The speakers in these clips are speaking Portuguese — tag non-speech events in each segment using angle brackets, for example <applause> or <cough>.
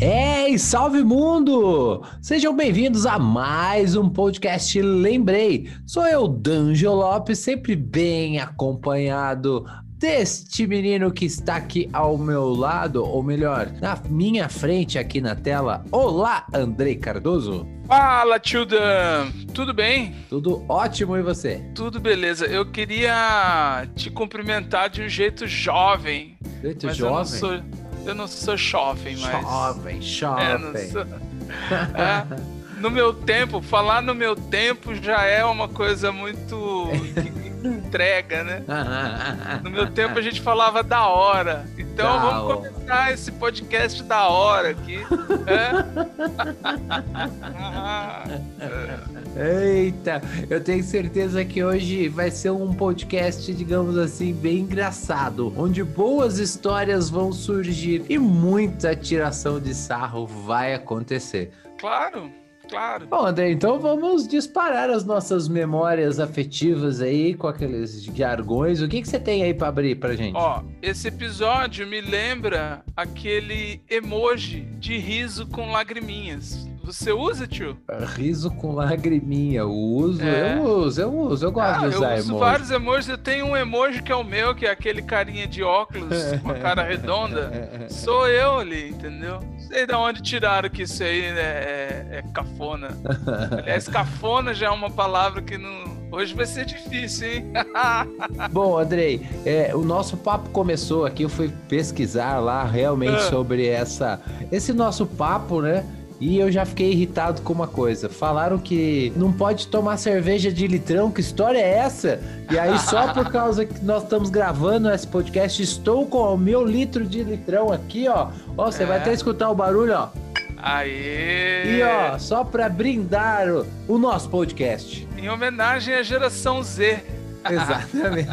Ei, salve mundo! Sejam bem-vindos a mais um podcast Lembrei. Sou eu, Danjo Lopes, sempre bem acompanhado deste menino que está aqui ao meu lado, ou melhor, na minha frente aqui na tela. Olá, Andrei Cardoso. Fala, tio Dan! Tudo bem? Tudo ótimo e você? Tudo beleza. Eu queria te cumprimentar de um jeito jovem. Jeito jovem? Eu não sou, jovem, mas. Jovem, É, jovem. sou- É, no meu tempo, falar no meu tempo já é uma coisa muito. <laughs> entrega, né? No meu tempo a gente falava da hora. Então Da vamos hora. começar esse podcast da hora aqui. É? <laughs> Eita, eu tenho certeza que hoje vai ser um podcast, digamos assim, bem engraçado, onde boas histórias vão surgir e muita tiração de sarro vai acontecer. Claro, claro. Bom, André, então vamos disparar as nossas memórias afetivas aí com aqueles jargões. O que, que você tem aí pra abrir pra gente? Ó, esse episódio me lembra aquele emoji de riso com lagriminhas. Você usa, tio? Riso com lagriminha. Eu uso, É. eu uso, eu uso. Eu gosto Ah, de eu usar uso emoji. vários emojis. Eu tenho um emoji que é o meu, que é aquele carinha de óculos com a cara redonda. <laughs> Sou eu ali, entendeu? Não sei de onde tiraram que isso aí né, é, é cafona. Aliás, cafona já é uma palavra que não. Hoje vai ser difícil, hein? <laughs> Bom, Andrei, é, o nosso papo começou aqui, eu fui pesquisar lá realmente Ah. sobre essa, esse nosso papo, né? E eu já fiquei irritado com uma coisa. Falaram que não pode tomar cerveja de litrão, que história é essa? E aí, só por <laughs> causa que nós estamos gravando esse podcast, estou com o meu litro de litrão aqui, ó. Ó, você vai É. até escutar o barulho, ó. Aê! E ó, só pra brindar o, o nosso podcast. Em homenagem à geração Z. Exatamente.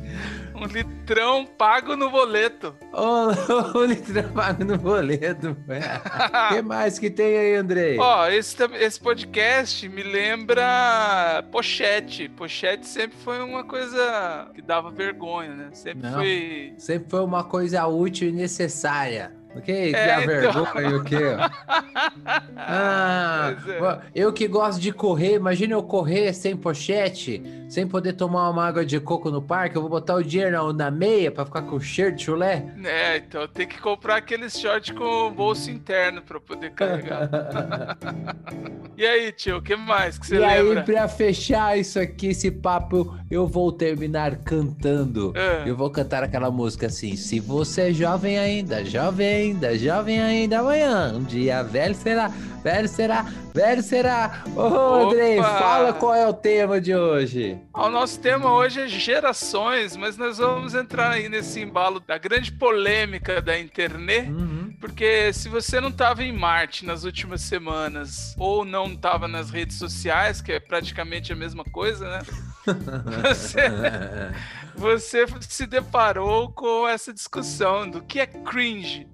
<laughs> Um litrão pago no boleto. Ô, o <laughs> litrão pago no boleto. O <laughs> que mais que tem aí, Andrei? Ó, esse, tam- esse podcast me lembra pochete. Pochete sempre foi uma coisa que dava vergonha, né? Sempre Não. foi. Sempre foi uma coisa útil e necessária. Ok? É, Dá então. vergonha o quê? <laughs> Ah, é. eu que gosto de correr, imagina eu correr sem pochete, sem poder tomar uma água de coco no parque, eu vou botar o dinheiro na, meia pra ficar com cheiro de chulé? É, então tem que comprar aqueles shorts com bolso interno pra poder carregar. <laughs> e aí, tio, o que mais que você e aí, lembra? pra fechar isso aqui, esse papo, eu vou terminar cantando. Ah. Eu vou cantar aquela música assim: Se você é jovem ainda, jovem ainda, jovem ainda, amanhã, um dia velho será, velho será, velho será. Ô, Andrei, fala qual é o tema de hoje. O nosso tema hoje é gerações, mas nós vamos entrar aí nesse embalo da grande polêmica da internet. Uhum. Porque se você não estava em Marte nas últimas semanas ou não estava nas redes sociais, que é praticamente a mesma coisa, né? <laughs> Você, você se deparou com essa discussão do que é cringe.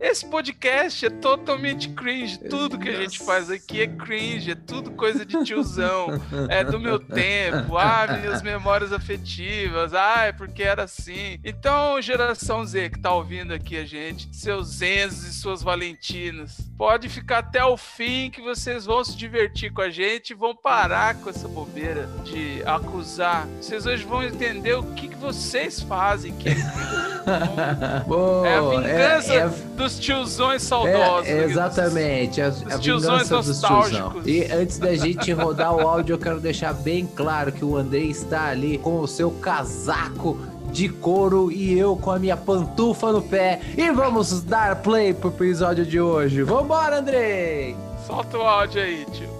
Esse podcast é totalmente cringe. Tudo que a gente faz aqui é cringe, é tudo coisa de tiozão. É do meu <laughs> tempo. Ah, minhas memórias afetivas. Ah, é porque era assim. Então, geração Z que tá ouvindo aqui a gente, seus Enzos e suas Valentinas, pode ficar até o fim que vocês vão se divertir com a gente e vão parar com essa bobeira de acusar. Vocês hoje vão entender o que, que vocês fazem que é <laughs> Boa, É a vingança é- é- dos tiozões saudosos. É, exatamente, a, a tiozões dos tiozão. nostálgicos. E antes da gente rodar o áudio, eu quero deixar bem claro que o Andrei está ali com o seu casaco de couro e eu com a minha pantufa no pé. E vamos dar play pro episódio de hoje. Vambora, Andrei! Solta o áudio aí, tio.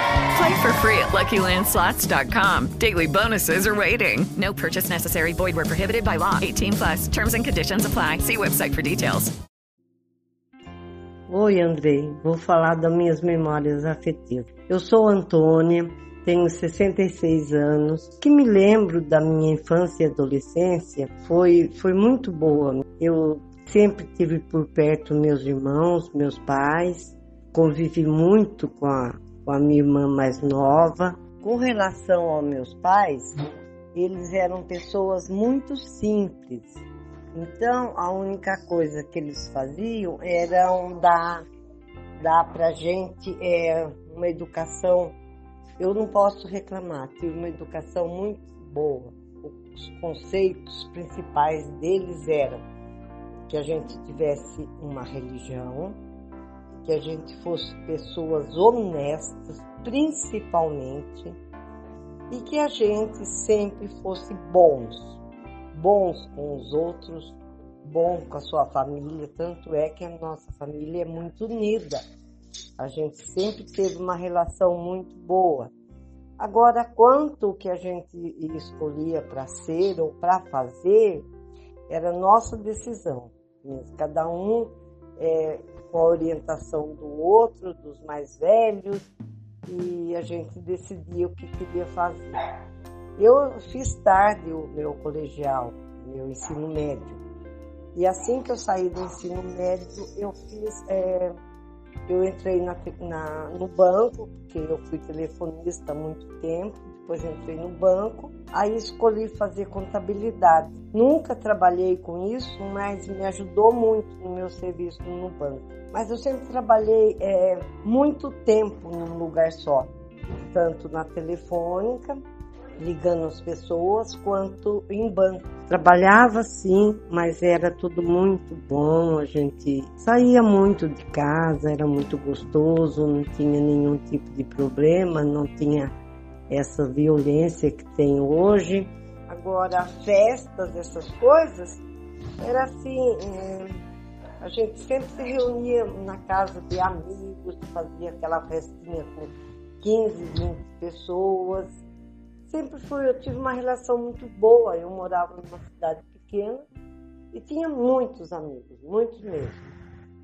Play for free at LuckyLandSlots.com. Daily bonuses are waiting. No purchase necessary. Void were prohibited by law. 18 plus. Terms and conditions apply. See website for details. Oi, Andrei. Vou falar das minhas memórias afetivas. Eu sou Antônia, tenho 66 anos. O que me lembro da minha infância e adolescência foi, foi muito boa. Eu sempre tive por perto meus irmãos, meus pais, convivi muito com a, com a minha irmã mais nova. Com relação aos meus pais, eles eram pessoas muito simples. Então, a única coisa que eles faziam era dar, dar pra gente é, uma educação. Eu não posso reclamar, tive uma educação muito boa. Os conceitos principais deles eram que a gente tivesse uma religião, que a gente fosse pessoas honestas, principalmente, e que a gente sempre fosse bons bons com os outros, bom com a sua família. Tanto é que a nossa família é muito unida. A gente sempre teve uma relação muito boa. Agora, quanto que a gente escolhia para ser ou para fazer, era nossa decisão. Cada um é, com a orientação do outro, dos mais velhos, e a gente decidia o que queria fazer. Eu fiz tarde o meu colegial, meu ensino médio. E assim que eu saí do ensino médio, eu fiz, é, eu entrei na, na, no banco, porque eu fui telefonista há muito tempo, depois entrei no banco, aí escolhi fazer contabilidade. Nunca trabalhei com isso, mas me ajudou muito no meu serviço no banco. Mas eu sempre trabalhei é, muito tempo num lugar só, tanto na telefônica ligando as pessoas quanto em banco. Trabalhava sim, mas era tudo muito bom. A gente saía muito de casa, era muito gostoso, não tinha nenhum tipo de problema, não tinha essa violência que tem hoje. Agora, festas, essas coisas, era assim. É, a gente sempre se reunia na casa de amigos, fazia aquela festinha com 15, 20 pessoas sempre foi, eu tive uma relação muito boa. Eu morava numa cidade pequena e tinha muitos amigos, muitos mesmo.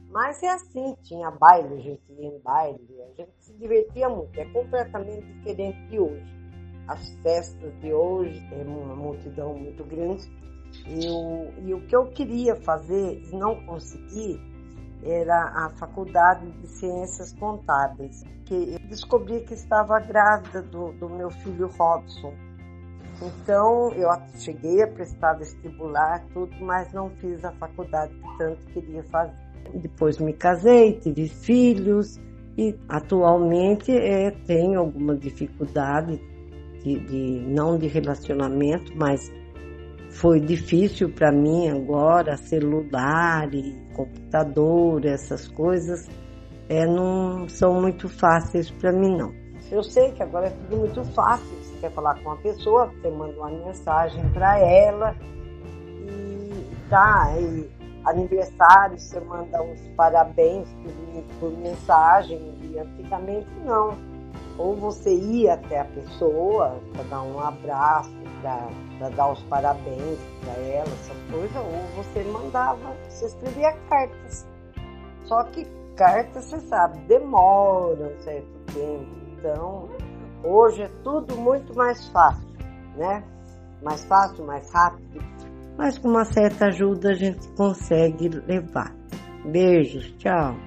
Mas é assim, tinha baile, a gente ia em baile, a gente se divertia muito. É completamente diferente de hoje. As festas de hoje tem uma multidão muito grande. E o, e o que eu queria fazer e não consegui era a faculdade de ciências contábeis, que eu descobri que estava grávida do, do meu filho Robson. Então, eu cheguei a prestar vestibular, tudo, mas não fiz a faculdade que tanto queria fazer. Depois me casei, tive filhos e atualmente é, tenho alguma dificuldade de, de, não de relacionamento, mas foi difícil para mim agora, celular e computador, essas coisas, é, não são muito fáceis para mim não. Eu sei que agora é tudo muito fácil. Você quer falar com uma pessoa, você manda uma mensagem para ela e tá, e aniversário, você manda uns parabéns por, por mensagem e antigamente não. Ou você ia até a pessoa para dar um abraço, para dar os parabéns para ela, essa coisa, ou você mandava, você escrevia cartas. Só que cartas, você sabe, demora um certo tempo. Então, hoje é tudo muito mais fácil, né? Mais fácil, mais rápido. Mas com uma certa ajuda a gente consegue levar. Beijos, tchau.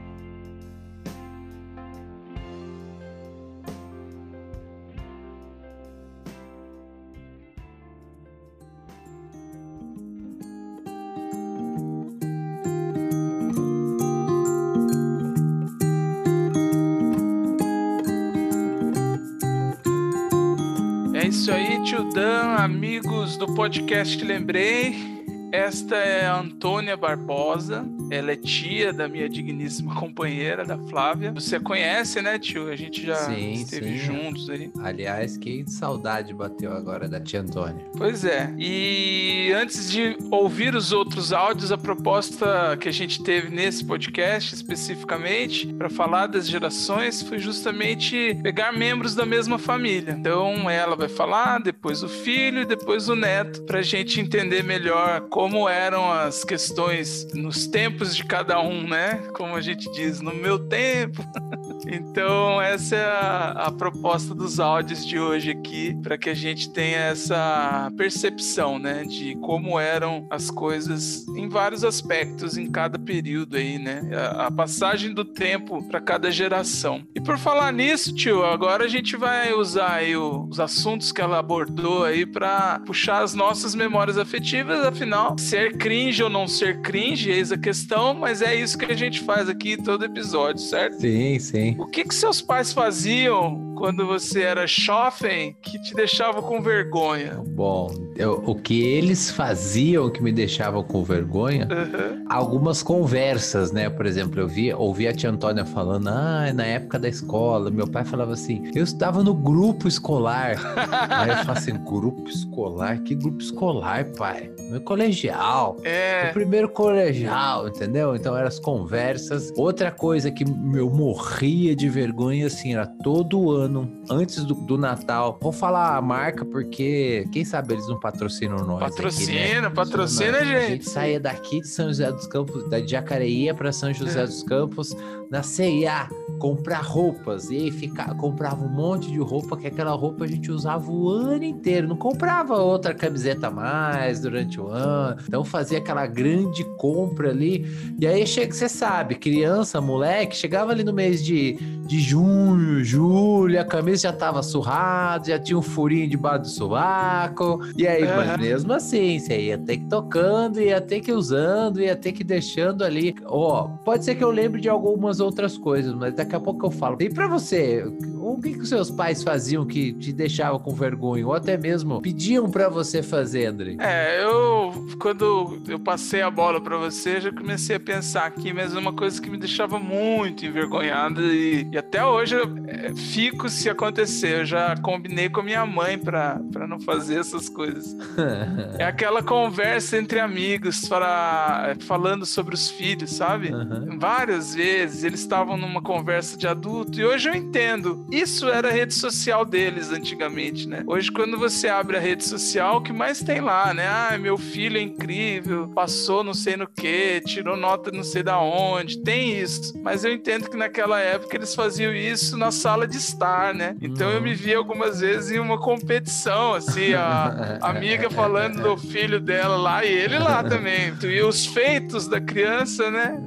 Isso aí, tio Dan, amigos do podcast Lembrei. Esta é a Antônia Barbosa. Ela é tia da minha digníssima <laughs> companheira, da Flávia. Você conhece, né, tio? A gente já sim, esteve sim. juntos aí. Aliás, que saudade bateu agora da tia Antônia. Pois é. E antes de ouvir os outros áudios, a proposta que a gente teve nesse podcast especificamente para falar das gerações foi justamente pegar membros da mesma família. Então ela vai falar, depois o filho e depois o neto, para a gente entender melhor como eram as questões nos tempos de cada um, né? Como a gente diz, no meu tempo. <laughs> então, essa é a, a proposta dos áudios de hoje aqui, para que a gente tenha essa percepção, né? De como eram as coisas em vários aspectos, em cada período aí, né? A, a passagem do tempo para cada geração. E por falar nisso, tio, agora a gente vai usar aí o, os assuntos que ela abordou aí para puxar as nossas memórias afetivas, afinal ser cringe ou não ser cringe, eis a questão, mas é isso que a gente faz aqui todo episódio, certo? Sim, sim. O que que seus pais faziam quando você era jovem que te deixava com vergonha? Bom, eu, o que eles faziam que me deixava com vergonha, uhum. algumas conversas, né? Por exemplo, eu via, ouvi a tia Antônia falando, ah, na época da escola, meu pai falava assim, eu estava no grupo escolar. <laughs> Aí eu falo assim, grupo escolar? Que grupo escolar, pai? Meu colegial. É. O primeiro colegial, entendeu? Então eram as conversas. Outra coisa que eu morria de vergonha, assim, era todo ano, antes do, do Natal. Vou falar a marca porque, quem sabe eles não patrocinam nós. Patrocina, aqui, né? patrocina, gente. A gente saía daqui de São José dos Campos, da Jacareí para São José é. dos Campos, na CIA, comprar roupas. E aí ficar, comprava um monte de roupa, que aquela roupa a gente usava o ano inteiro. Não comprava outra camiseta a mais durante o ano então fazia aquela grande compra ali. E aí chega, você sabe, criança, moleque, chegava ali no mês de, de junho, julho, a camisa já tava surrada, já tinha um furinho debaixo do sovaco. E aí, uhum. mas mesmo assim, você ia ter que tocando, ia ter que usando, ia ter que deixando ali. Ó, pode ser que eu lembre de algumas outras coisas, mas daqui a pouco eu falo. E para você, o que, que os seus pais faziam que te deixava com vergonha? Ou até mesmo pediam para você fazer, André? É, eu quando eu passei a bola para você, já comecei a pensar aqui, mas uma coisa que me deixava muito envergonhado e, e até hoje eu é, fico se acontecer. Eu já combinei com a minha mãe para não fazer essas coisas. <laughs> é aquela conversa entre amigos para, falando sobre os filhos, sabe? Uhum. Várias vezes eles estavam numa conversa de adulto e hoje eu entendo. Isso era a rede social deles antigamente, né? Hoje, quando você abre a rede social, o que mais tem lá, né? Ah, meu filho é incrível, passou não sei no que, tirou nota não sei da onde, tem isso. Mas eu entendo que naquela época eles faziam isso na sala de estar, né? Então eu me vi algumas vezes em uma competição, assim, a <laughs> amiga falando do filho dela lá e ele lá também. E os feitos da criança, né?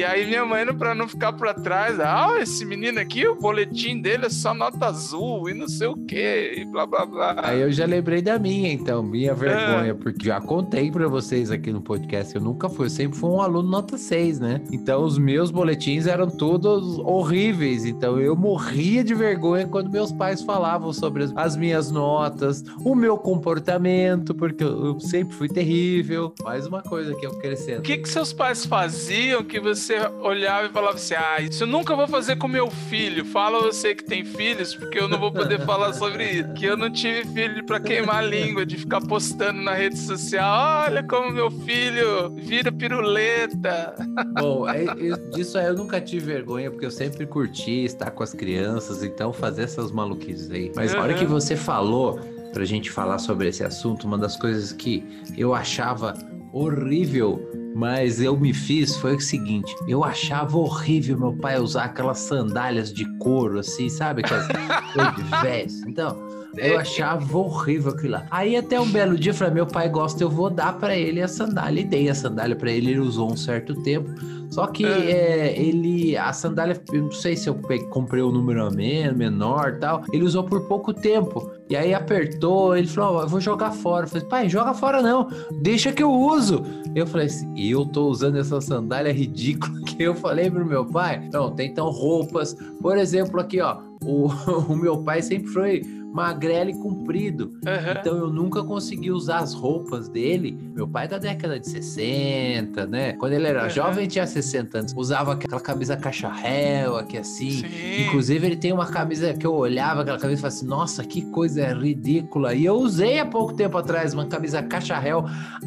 E aí minha mãe, pra não ficar pra trás, ah, esse menino aqui, o boletim dele é só nota azul e não sei o que, e blá blá blá. Aí eu já lembrei da minha, então, minha vergonha, porque já contei pra vocês aqui no podcast, eu nunca fui, eu sempre fui um aluno nota 6, né? Então os meus boletins eram todos horríveis, então eu morria de vergonha quando meus pais falavam sobre as, as minhas notas, o meu comportamento, porque eu, eu sempre fui terrível. Mais uma coisa que eu crescendo. O que, que seus pais faziam que você olhava e falava assim: ah, isso eu nunca vou fazer com meu filho? Fala você que tem filhos, porque eu não vou poder <laughs> falar sobre isso. Que eu não tive filho pra queimar a língua, de ficar postando na rede social: olha como meu filho vira piruleta. <laughs> Bom, é, eu, disso aí eu nunca tive vergonha, porque eu sempre curti estar com as crianças, então fazer essas maluquices aí. Mas a hora que você falou pra gente falar sobre esse assunto, uma das coisas que eu achava horrível, mas eu me fiz foi o seguinte: eu achava horrível meu pai usar aquelas sandálias de couro, assim, sabe? Aquelas <laughs> coisas de veste. Então, eu achava horrível aquilo lá. Aí até um belo dia eu falei: meu pai gosta, eu vou dar para ele a sandália. E dei a sandália para ele, ele usou um certo tempo. Só que é, ele, a sandália, eu não sei se eu comprei o um número menor tal, ele usou por pouco tempo. E aí apertou, ele falou: oh, eu vou jogar fora. Eu falei: pai, joga fora não, deixa que eu uso. Eu falei assim: eu tô usando essa sandália ridícula <laughs> que eu falei pro meu pai. Não, tem então roupas, por exemplo, aqui ó, o, <laughs> o meu pai sempre foi magrelo e comprido. Uhum. Então eu nunca consegui usar as roupas dele. Meu pai é da década de 60, né? Quando ele era uhum. jovem, tinha 60 anos. Usava aquela camisa cacharel aqui assim. Sim. Inclusive, ele tem uma camisa que eu olhava aquela camisa e falava assim: nossa, que coisa ridícula. E eu usei há pouco tempo atrás uma camisa cacharel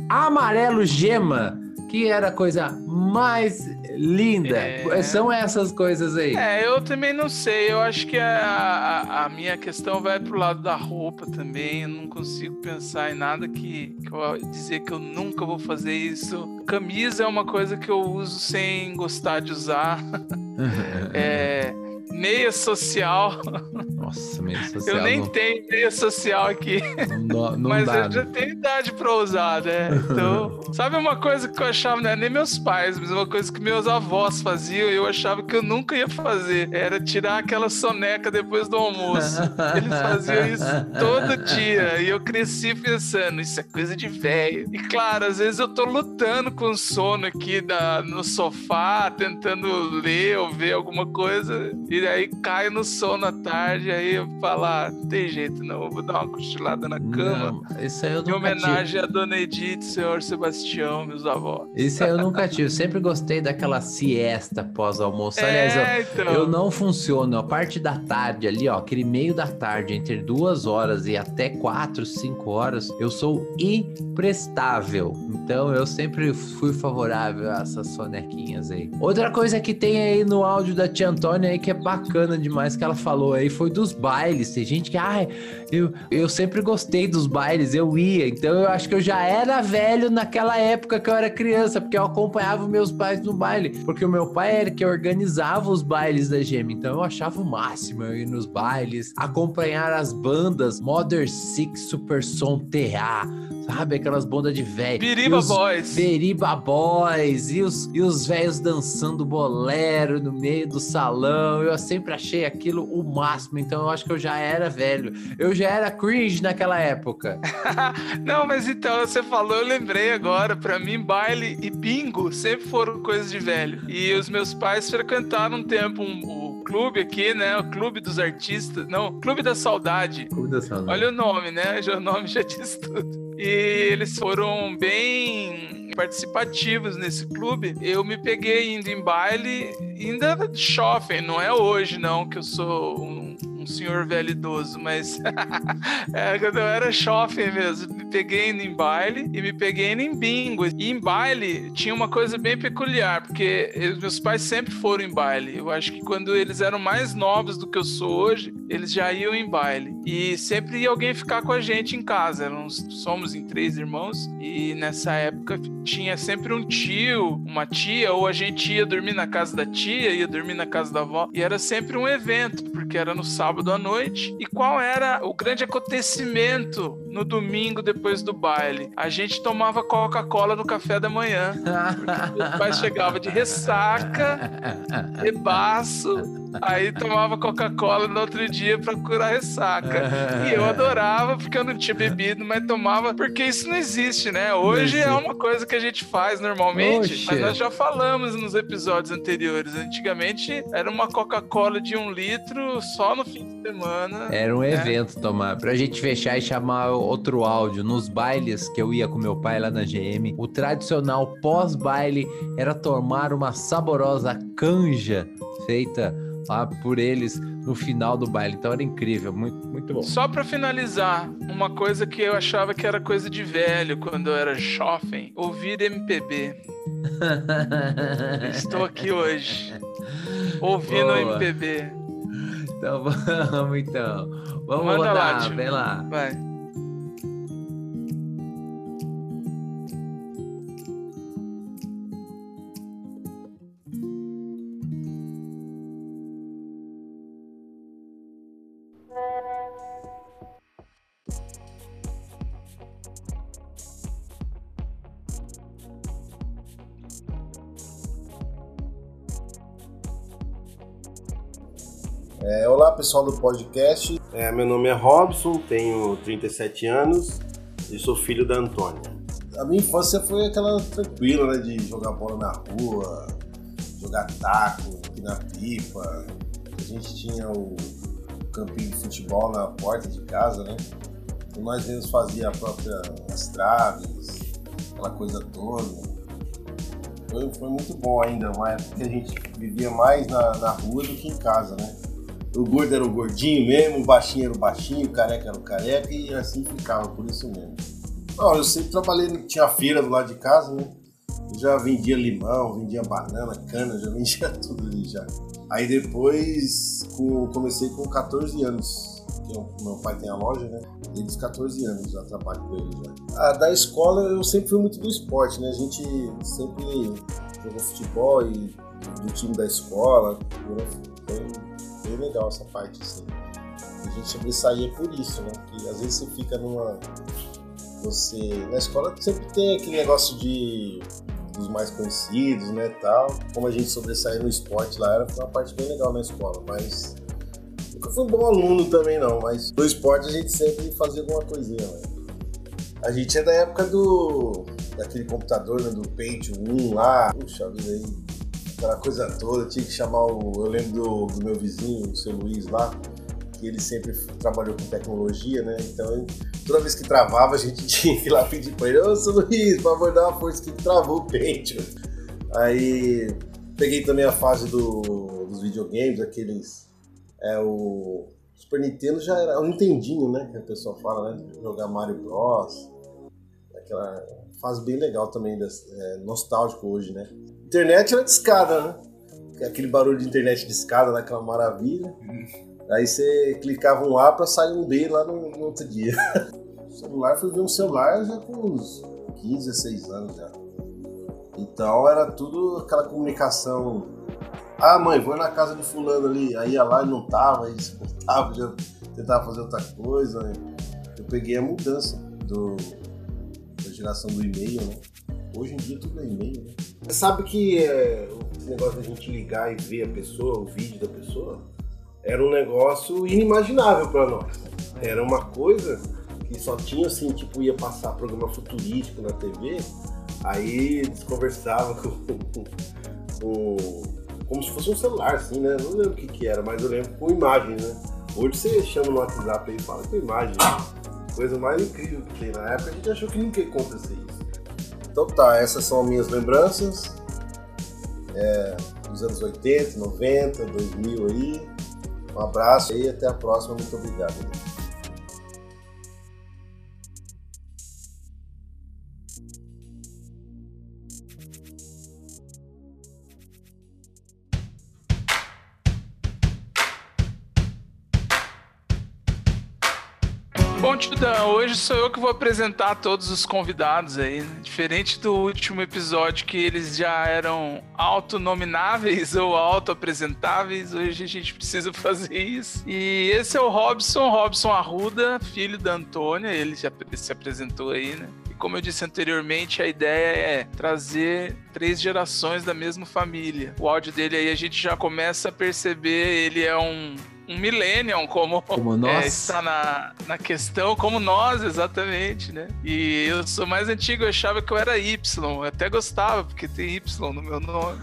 amarelo gema que era a coisa mais linda. É... São essas coisas aí. É, eu também não sei. Eu acho que a, a, a, minha questão vai pro lado da roupa também. Eu não consigo pensar em nada que, que eu dizer que eu nunca vou fazer isso. Camisa é uma coisa que eu uso sem gostar de usar. <laughs> é meia social. Nossa, meia social. Eu nem não... tenho meia social aqui. Não, não mas dá, eu já né? tenho idade pra usar, né? Então, sabe uma coisa que eu achava, não é nem meus pais, mas uma coisa que meus avós faziam e eu achava que eu nunca ia fazer. Era tirar aquela soneca depois do almoço. Eles faziam isso todo dia. E eu cresci pensando, isso é coisa de velho. E claro, às vezes eu tô lutando com sono aqui da, no sofá, tentando ler ou ver alguma coisa. E e aí caio no sono à tarde, aí eu falo, ah, não tem jeito não, vou dar uma cochilada na cama. Não, isso aí eu nunca Em homenagem tive. a Dona Edith, senhor Sebastião, meus avós. Isso aí eu nunca tive, eu sempre gostei daquela siesta pós-almoço. Aliás, é, eu, então. eu não funciono, a parte da tarde ali, ó, aquele meio da tarde, entre duas horas e até quatro, cinco horas, eu sou imprestável. Então eu sempre fui favorável a essas sonequinhas aí. Outra coisa que tem aí no áudio da tia Antônia aí que é bacana demais que ela falou aí foi dos bailes. Tem gente que, ah, eu, eu sempre gostei dos bailes, eu ia. Então eu acho que eu já era velho naquela época que eu era criança, porque eu acompanhava meus pais no baile. Porque o meu pai era que organizava os bailes da Gema. Então eu achava o máximo eu ir nos bailes, acompanhar as bandas Mother Six, Super Som TA, sabe? Aquelas bandas de velho. Biriba Boys. Biriba Boys. E os, e os velhos dançando bolero no meio do salão. Eu sempre achei aquilo o máximo. Então eu acho que eu já era velho. Eu já era cringe naquela época. <laughs> Não, mas então você falou, eu lembrei agora. Para mim, baile e bingo sempre foram coisas de velho. E os meus pais frequentaram um tempo um, clube aqui, né? O Clube dos Artistas. Não, Clube da Saudade. Clube da Saudade. Olha o nome, né? Já, o nome já diz tudo. E eles foram bem participativos nesse clube. Eu me peguei indo em baile, ainda shopping, não é hoje não, que eu sou um um senhor velho idoso, mas <laughs> é, quando eu era shopping mesmo, me peguei indo em baile e me peguei indo em bingo. E em baile tinha uma coisa bem peculiar, porque meus pais sempre foram em baile. Eu acho que quando eles eram mais novos do que eu sou hoje, eles já iam em baile. E sempre ia alguém ficar com a gente em casa. Éramos, somos em três irmãos e nessa época tinha sempre um tio, uma tia, ou a gente ia dormir na casa da tia ia dormir na casa da avó, e era sempre um evento, porque era no sábado à noite. E qual era o grande acontecimento no domingo depois do baile? A gente tomava Coca-Cola no café da manhã. Meu pai <laughs> chegava de ressaca, <laughs> rebaço, aí tomava Coca-Cola no outro dia pra curar a ressaca. E eu adorava, porque eu não tinha bebido, mas tomava, porque isso não existe, né? Hoje é uma coisa que a gente faz normalmente, Oxe. mas nós já falamos nos episódios anteriores. Antigamente era uma Coca-Cola de um litro só no fim de semana. Era um né? evento tomar. Pra gente fechar e chamar outro áudio. Nos bailes que eu ia com meu pai lá na GM, o tradicional pós-baile era tomar uma saborosa canja feita lá por eles no final do baile. Então era incrível, muito, muito bom. Só pra finalizar, uma coisa que eu achava que era coisa de velho quando eu era jovem, ouvir MPB. <laughs> Estou aqui hoje, ouvindo Boa. MPB. Então <laughs> vamos então. Vamos Manda lá, rodar, tio. vem lá. Vai. Do podcast, É, meu nome é Robson, tenho 37 anos e sou filho da Antônia. A minha infância foi aquela tranquila, né, de jogar bola na rua, jogar taco, na pipa. A gente tinha o campinho de futebol na porta de casa, né? E nós mesmos fazia a própria as traves, aquela coisa toda. Foi, foi muito bom ainda, uma época que a gente vivia mais na, na rua do que em casa, né? O gordo era o gordinho mesmo, o baixinho era o baixinho, o careca era o careca e assim ficava, por isso mesmo. Não, eu sempre trabalhei, tinha feira do lado de casa, né? Eu já vendia limão, vendia banana, cana, já <laughs> vendia tudo ali já. Aí depois com- comecei com 14 anos, eu- meu pai tem a loja, né? Desde os 14 anos já trabalho com ele já. Ah, da escola eu sempre fui muito do esporte, né? A gente sempre jogou futebol e do time da escola. Foi bem legal essa parte, assim. A gente sobressaía por isso, né? Porque às vezes você fica numa. Você. Na escola sempre tem aquele negócio de. dos mais conhecidos, né? Tal. Como a gente sobressaía no esporte lá, era uma parte bem legal na escola, mas. Nunca fui um bom aluno também, não, mas no esporte a gente sempre fazia alguma coisinha, né? A gente é da época do. daquele computador, né? Do Pentium 1 lá. Puxa vida aí. Aquela coisa toda, tinha que chamar o. Eu lembro do, do meu vizinho, o seu Luiz lá, que ele sempre trabalhou com tecnologia, né? Então, toda vez que travava, a gente <laughs> tinha que ir lá pedir pra ele: Ô, seu Luiz, por favor, dá uma força que travou o Pentium. Aí, peguei também a fase do, dos videogames, aqueles. É o. Super Nintendo já era. O Nintendinho, né? Que a pessoa fala, né? Jogar Mario Bros. Aquela fase bem legal também, é, nostálgico hoje, né? Internet era de escada, né? Aquele barulho de internet de escada, naquela maravilha. Aí você clicava um A pra sair um B lá no, no outro dia. <laughs> O celular, fui ver um celular já com uns 15, 16 anos já. Então era tudo aquela comunicação. Ah, mãe, vou na casa de fulano ali. Aí ia lá e não tava, aí se voltava, já tentava fazer outra coisa. Eu peguei a mudança do, da geração do e-mail, né? Hoje em dia tudo é e-mail, né? Sabe que é, esse negócio da gente ligar e ver a pessoa, o vídeo da pessoa, era um negócio inimaginável para nós. Era uma coisa que só tinha assim, tipo, ia passar programa futurístico na TV, aí eles conversavam <laughs> com, com- como se fosse um celular, assim, né? Não lembro o que, que era, mas eu lembro com imagem, né? Hoje você chama no WhatsApp e fala com imagem. Coisa mais incrível que tem. Na época a gente achou que nunca ia acontecer. Então tá, essas são minhas lembranças. É, dos anos 80, 90, 2000 aí. Um abraço e até a próxima. Muito obrigado. Bom, Tidão, hoje sou eu que vou apresentar todos os convidados aí. Né? Diferente do último episódio que eles já eram autonomináveis <laughs> ou auto-apresentáveis, hoje a gente precisa <laughs> fazer isso. E esse é o Robson, Robson Arruda, filho da Antônia, ele já se apresentou aí, né? E como eu disse anteriormente, a ideia é trazer três gerações da mesma família. O áudio dele aí a gente já começa a perceber, ele é um um millennium, como, como é, nós. está na, na questão, como nós, exatamente, né? E eu sou mais antigo, eu achava que eu era Y, eu até gostava, porque tem Y no meu nome.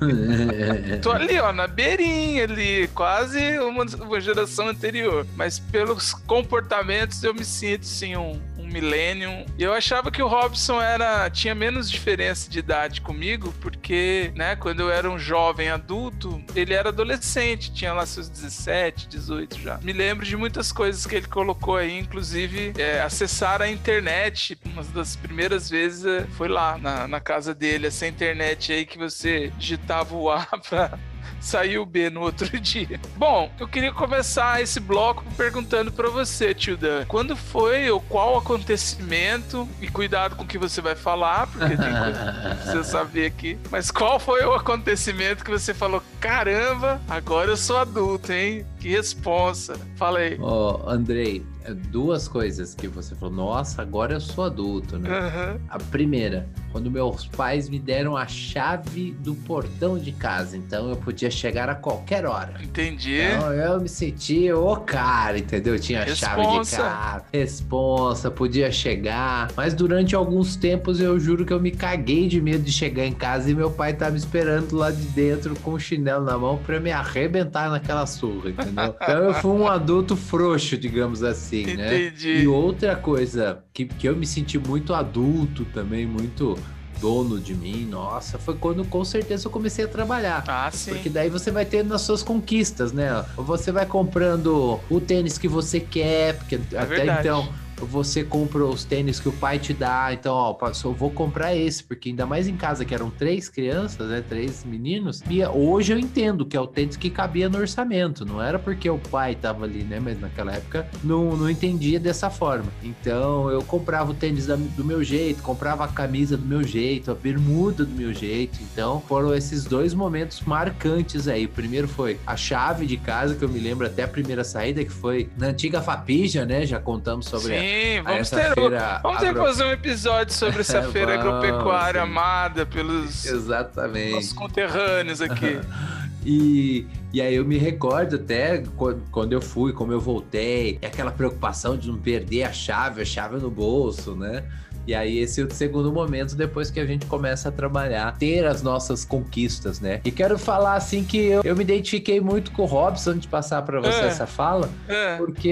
<laughs> Tô ali, ó, na beirinha ali, quase uma, uma geração anterior. Mas pelos comportamentos eu me sinto, sim, um millennium. E eu achava que o Robson era tinha menos diferença de idade comigo, porque, né, quando eu era um jovem adulto, ele era adolescente, tinha lá seus 17, 18 já. Me lembro de muitas coisas que ele colocou aí, inclusive é, acessar a internet. Uma das primeiras vezes é, foi lá na, na casa dele, essa internet aí que você digitava o A <laughs> pra saiu B no outro <laughs> dia. Bom, eu queria começar esse bloco perguntando para você, tio Dan, quando foi ou qual acontecimento, e cuidado com o que você vai falar, porque tem coisa que precisa <laughs> saber aqui, mas qual foi o acontecimento que você falou, caramba, agora eu sou adulto, hein? Que responsa. Fala aí. Ó, Andrei, duas coisas que você falou, nossa, agora eu sou adulto, né? Uhum. A primeira, quando meus pais me deram a chave do portão de casa, então eu podia chegar a qualquer hora. Entendi. Então eu me sentia o cara, entendeu? Eu tinha a chave de casa, responsa, podia chegar. Mas durante alguns tempos eu juro que eu me caguei de medo de chegar em casa e meu pai tava me esperando lá de dentro com o chinelo na mão pra me arrebentar naquela surra, entendeu? Então eu fui um adulto frouxo, digamos assim, né? Entendi. E outra coisa que, que eu me senti muito adulto também, muito dono de mim, nossa, foi quando com certeza eu comecei a trabalhar. Ah, sim. Porque daí você vai tendo as suas conquistas, né? Você vai comprando o tênis que você quer, porque até verdade. então você compra os tênis que o pai te dá. Então, ó, eu vou comprar esse, porque ainda mais em casa que eram três crianças, né? Três meninos. E hoje eu entendo que é o tênis que cabia no orçamento. Não era porque o pai tava ali, né? Mas naquela época não, não entendia dessa forma. Então eu comprava o tênis da- do meu jeito, comprava a camisa do meu jeito, a bermuda do meu jeito. Então foram esses dois momentos marcantes aí. O primeiro foi a chave de casa, que eu me lembro até a primeira saída, que foi na antiga Fapija, né? Já contamos sobre a- Sim, vamos ter, feira vamos ter que agro- fazer um episódio sobre essa <laughs> feira agropecuária sim. amada pelos Exatamente. nossos conterrâneos aqui. <laughs> E, e aí eu me recordo até quando, eu fui, como eu voltei, e aquela preocupação de não perder a chave, a chave no bolso, né? E aí esse é o segundo momento depois que a gente começa a trabalhar, ter as nossas conquistas, né? E quero falar assim que eu, eu me identifiquei muito com o Robson de passar para você É. essa fala, É. porque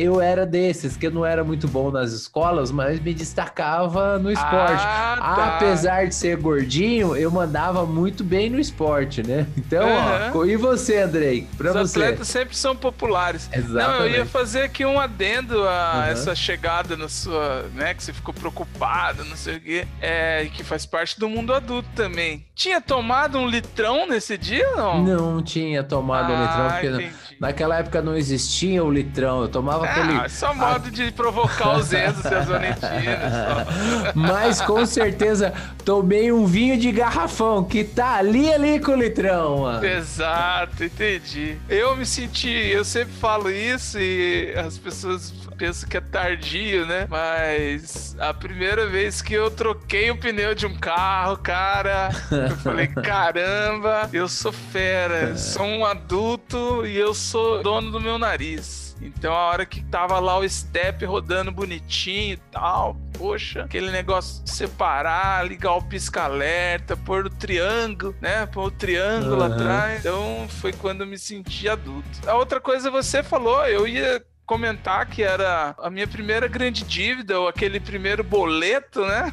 eu era desses que eu não era muito bom nas escolas, mas me destacava no esporte. Ah, tá. Apesar de ser gordinho, eu mandava muito bem no esporte, né? Então, ó, Aham. e você, Andrei? Pra Os você. atletas sempre são populares. Não, eu Exatamente. ia fazer aqui um adendo a Uhum. essa chegada na sua, né, que você ficou preocupado, não sei o quê, é, que faz parte do mundo adulto também. Tinha tomado um litrão nesse dia, não? Não tinha tomado o litrão, Ah, porque. Naquela época não existia o litrão. Eu tomava aquele. Ah, só modo de provocar os Enzos e as Valentinas. só. <laughs> Mas com certeza tomei um vinho de garrafão que tá ali ali com o litrão, mano. Exato, entendi. Eu me senti, eu sempre falo isso e as pessoas pensam que é tardio, né? Mas a primeira vez que eu troquei o pneu de um carro, cara, eu falei, <laughs> caramba, eu sou fera, eu sou um adulto e eu sou dono do meu nariz. Então a hora que tava lá o step rodando bonitinho e tal, poxa, aquele negócio de separar, ligar o pisca-alerta, pôr o triângulo, né? Pôr o triângulo lá Aham. atrás. Então foi quando eu me senti adulto. A outra coisa você falou, eu ia comentar que era a minha primeira grande dívida, ou aquele primeiro boleto, né?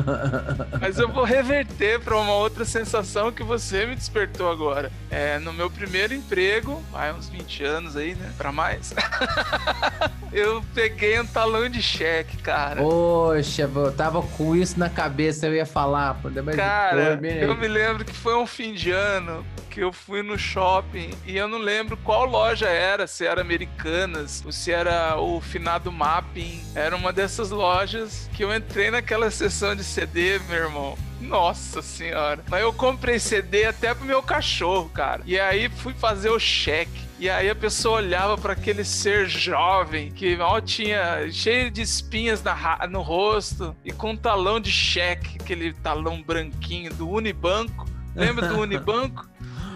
<laughs> Mas eu vou reverter para uma outra sensação que você me despertou agora. É, no meu primeiro emprego, vai uns 20 anos aí, né? Pra mais. <laughs> eu peguei um talão de cheque, cara. Poxa, eu tava com isso na cabeça, eu ia falar. pô, mas Cara, eu me lembro que foi um fim de ano que eu fui no shopping e eu não lembro qual loja era, se era Americanas, Ou se era o finado Mapping. Era uma dessas lojas que eu entrei naquela sessão de CD, meu irmão. Nossa senhora. Mas eu comprei CD até pro meu cachorro, cara. E aí fui fazer o cheque. E aí a pessoa olhava para aquele ser jovem que mal tinha cheio de espinhas na, no rosto e com um talão de cheque, aquele talão branquinho do Unibanco. Lembra do <laughs> Unibanco?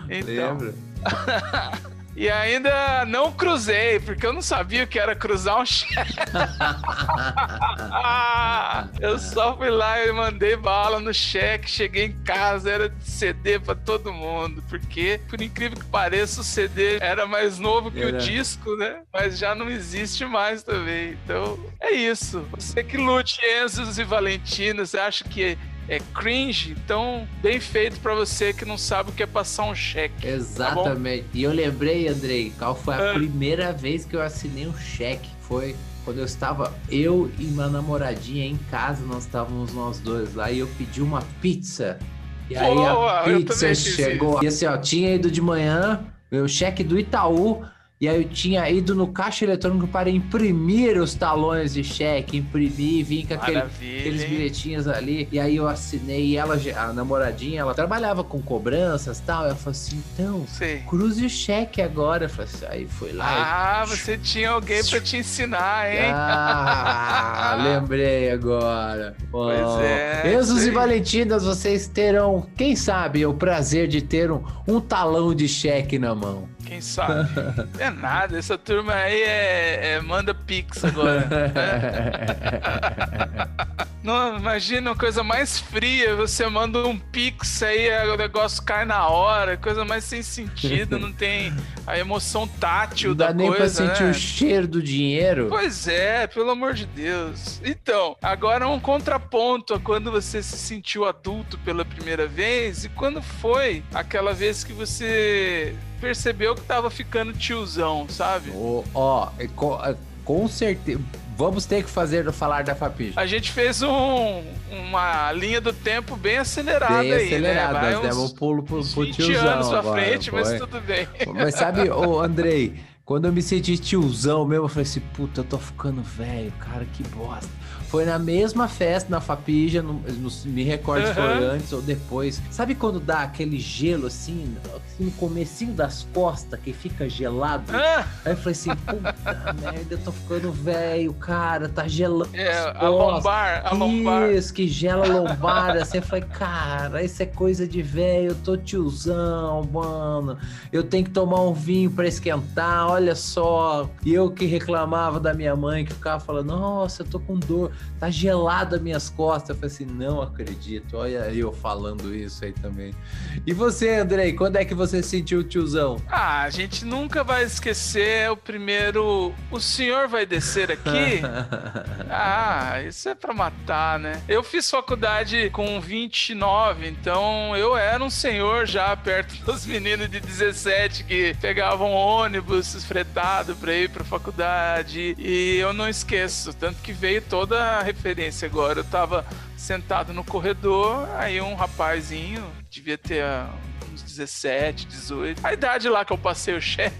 Então. Lembro. <laughs> E ainda não cruzei, porque eu não sabia o que era cruzar um cheque. <laughs> eu só fui lá e mandei bala no cheque, cheguei em casa, era de CD pra todo mundo. Porque, por incrível que pareça, o CD era mais novo que era. o disco, né? Mas já não existe mais também. Então, é isso. Você que lute Enzos e Valentina, você acha que é cringe, então bem feito para você que não sabe o que é passar um cheque. Tá Exatamente. Tá e eu lembrei, Andrei, qual foi a ah. primeira vez que eu assinei um cheque? Foi quando eu estava eu e minha namoradinha em casa, nós estávamos nós dois lá e eu pedi uma pizza. E aí a pizza chegou. E assim, ó, tinha ido de manhã, meu cheque do Itaú e aí eu tinha ido no caixa eletrônico para imprimir os talões de cheque, imprimir, vim com aquele, aqueles bilhetinhos ali. E aí eu assinei e ela, a namoradinha, ela trabalhava com cobranças e tal. Ela falou assim: então, Sim. cruze o cheque agora. Eu falei assim, aí foi lá. Ah, e... você tinha alguém para te ensinar, hein? <laughs> Ah, lembrei agora. Pois oh. é. Enzo e Valentinas, vocês terão, quem sabe, o prazer de ter um, um talão de cheque na mão. Quem sabe? é nada, essa turma aí é, é manda pix agora. <laughs> Não, imagina uma coisa mais fria, você manda um pix aí, o negócio cai na hora, coisa mais sem sentido, não tem a emoção tátil não da dá nem coisa, pra sentir né? o cheiro do dinheiro. Pois é, pelo amor de Deus. Então, agora um contraponto a quando você se sentiu adulto pela primeira vez e quando foi aquela vez que você percebeu que tava ficando tiozão, sabe? Ó, oh, oh, com, certeza. Vamos ter que fazer falar da Fapija. A gente fez um, uma linha do tempo bem acelerada bem aí, acelerada, né? Demos um pulo pro, pro tiozão anos pra agora, frente, foi. mas tudo bem. Mas sabe, ô Andrei, quando eu me senti tiozão mesmo, eu falei assim, puta, eu tô ficando velho, cara, que bosta. Foi na mesma festa, na Fapija, não, não me recordo se foi antes ou depois. Sabe quando dá aquele gelo assim, assim no comecinho das costas, que fica gelado? Ah. Aí eu falei assim, puta merda, eu tô ficando velho, cara, tá gelando. É, a lombar, a lombar. Isso, que gela lombar. assim, eu falei, cara, isso é coisa de velho, eu tô tiozão, mano. Eu tenho que tomar um vinho pra esquentar, olha só. E eu que reclamava da minha mãe, que ficava falando, nossa, eu tô com dor tá gelado as minhas costas. Eu falei assim, não acredito. Olha eu falando isso aí também. E você, Andrei, quando é que você sentiu o tiozão? Ah, a gente nunca vai esquecer o primeiro. O senhor vai descer aqui? <laughs> ah, isso é pra matar, né? Eu fiz faculdade com 29, então eu era um senhor já perto <laughs> dos meninos de 17 que pegavam ônibus fretado pra ir pra faculdade. E eu não esqueço, tanto que veio toda a referência agora. Eu tava sentado no corredor, aí um rapazinho, devia ter uns 17, 18, a idade lá que eu passei o chefe,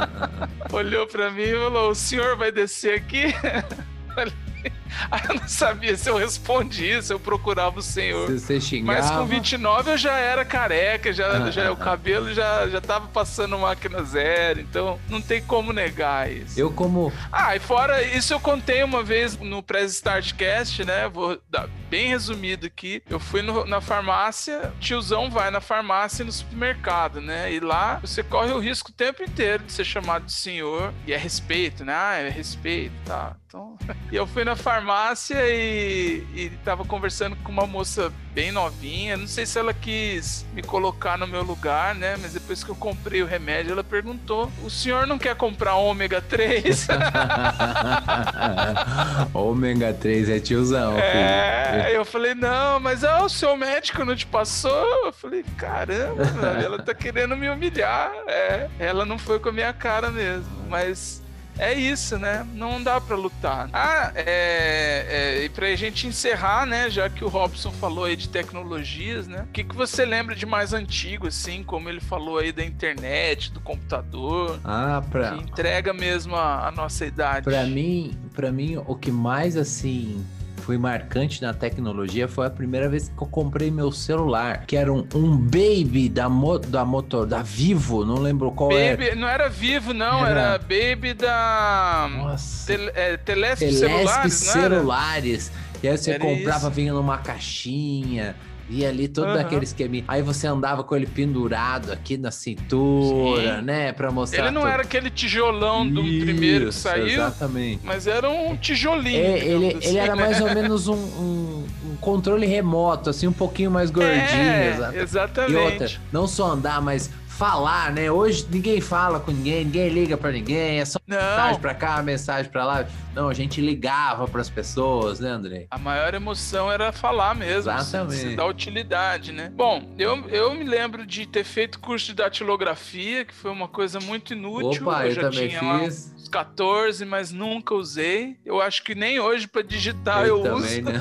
<laughs> olhou pra mim e falou: O senhor vai descer aqui? <laughs> <laughs> Aí eu não sabia se eu respondia, se eu procurava o senhor. Se você xingava. Mas com 29 eu já era careca, já, já o cabelo já, já tava passando máquina zero, então não tem como negar isso. Eu como... Ah, e fora isso eu contei uma vez no Press Startcast, né? Vou dar bem resumido aqui. Eu fui no, na farmácia, tiozão vai na farmácia e no supermercado, né? E lá você corre o risco o tempo inteiro de ser chamado de senhor. E é respeito, né? Ah, é respeito, tá. Então... <laughs> E eu fui na farmácia e, e tava conversando com uma moça bem novinha. Não sei se ela quis me colocar no meu lugar, né? Mas depois que eu comprei o remédio, ela perguntou: o senhor não quer comprar ômega 3? <laughs> ômega 3 é tiozão. É, filho. eu falei: não, mas ah, o seu médico não te passou? Eu falei: caramba, ela tá querendo me humilhar. É, ela não foi com a minha cara mesmo, mas é isso, né? Não dá pra lutar. Ah, é, é, e pra gente encerrar, né? Já que o Robson falou aí de tecnologias, né? O que, que você lembra de mais antigo, assim, como ele falou aí da internet, do computador? Ah, pra... Que entrega mesmo a, a nossa idade. Pra mim, pra mim, o que mais, assim, foi marcante na tecnologia foi a primeira vez que eu comprei meu celular, que era um, um Baby da, mo, da motor, da Vivo, não lembro qual Baby, era. Não era Vivo, não, era, Era- Baby da. Nossa. É, Telesp Telesp celulares, não era? celulares. E aí você Era comprava, isso. vinha numa caixinha. Via ali todo Aham. aquele esqueminha. Aí você andava com ele pendurado aqui na cintura, Sim. né? Pra mostrar. Ele não tudo. era aquele tijolão do Isso, primeiro que saiu, Exatamente. mas era um tijolinho. É, ele, digamos ele assim, era né? mais ou <laughs> menos um, um- um controle remoto, assim, um pouquinho mais gordinho. É, exata- exatamente. E outra, não só andar, mas falar, né? Hoje ninguém fala com ninguém, ninguém liga pra ninguém, é só mensagem pra cá, mensagem pra lá. Não, a gente ligava pras pessoas, né, Andrei? A maior emoção era falar mesmo. Exatamente. Se, se dar utilidade, né? Bom, eu, eu me lembro de ter feito curso de datilografia, que foi uma coisa muito inútil. Opa, eu já também tinha lá fiz. uns 14, mas nunca usei. Eu acho que nem hoje pra digitar eu, eu uso. né?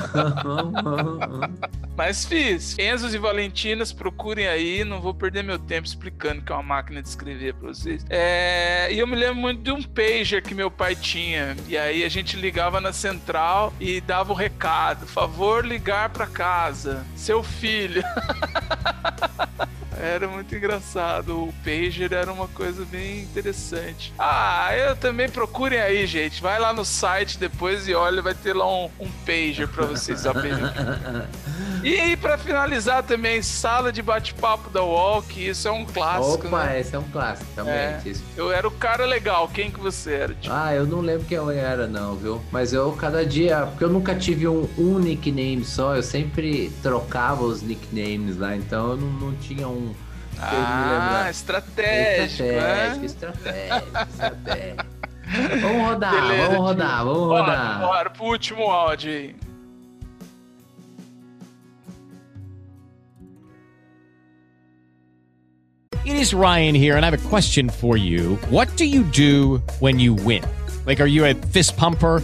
não. <laughs> Mas fiz. Enzos e Valentinas, procurem aí. Não vou perder meu tempo explicando que é uma máquina de escrever pra vocês. É, E eu me lembro muito de um pager que meu pai tinha. E aí a gente ligava na central e dava o recado: favor ligar pra casa. Seu filho. <laughs> Era muito engraçado. O pager era uma coisa bem interessante. Ah, eu também procurem aí, gente. Vai lá no site depois e olha, vai ter lá um, um pager pra vocês saberem. <laughs> E pra finalizar também, sala de bate-papo da que isso é um clássico. Opa, né? esse é um clássico, É, realmente. Isso. eu era o cara legal, quem que você era? Tipo? Ah, eu não lembro quem eu era, não, viu? Mas eu, cada dia. Porque eu nunca tive um, um nickname só, eu sempre trocava os nicknames lá, então eu não, não tinha um. Que eu me Ah, estratégico, Estratégico, né? estratégico, estratégico. Vamos rodar, Beleza, vamos rodar, vamos Bora. Bora pro último áudio aí. It is Ryan here, and I have a question for you. What do you do when you win? Like, are you a fist pumper?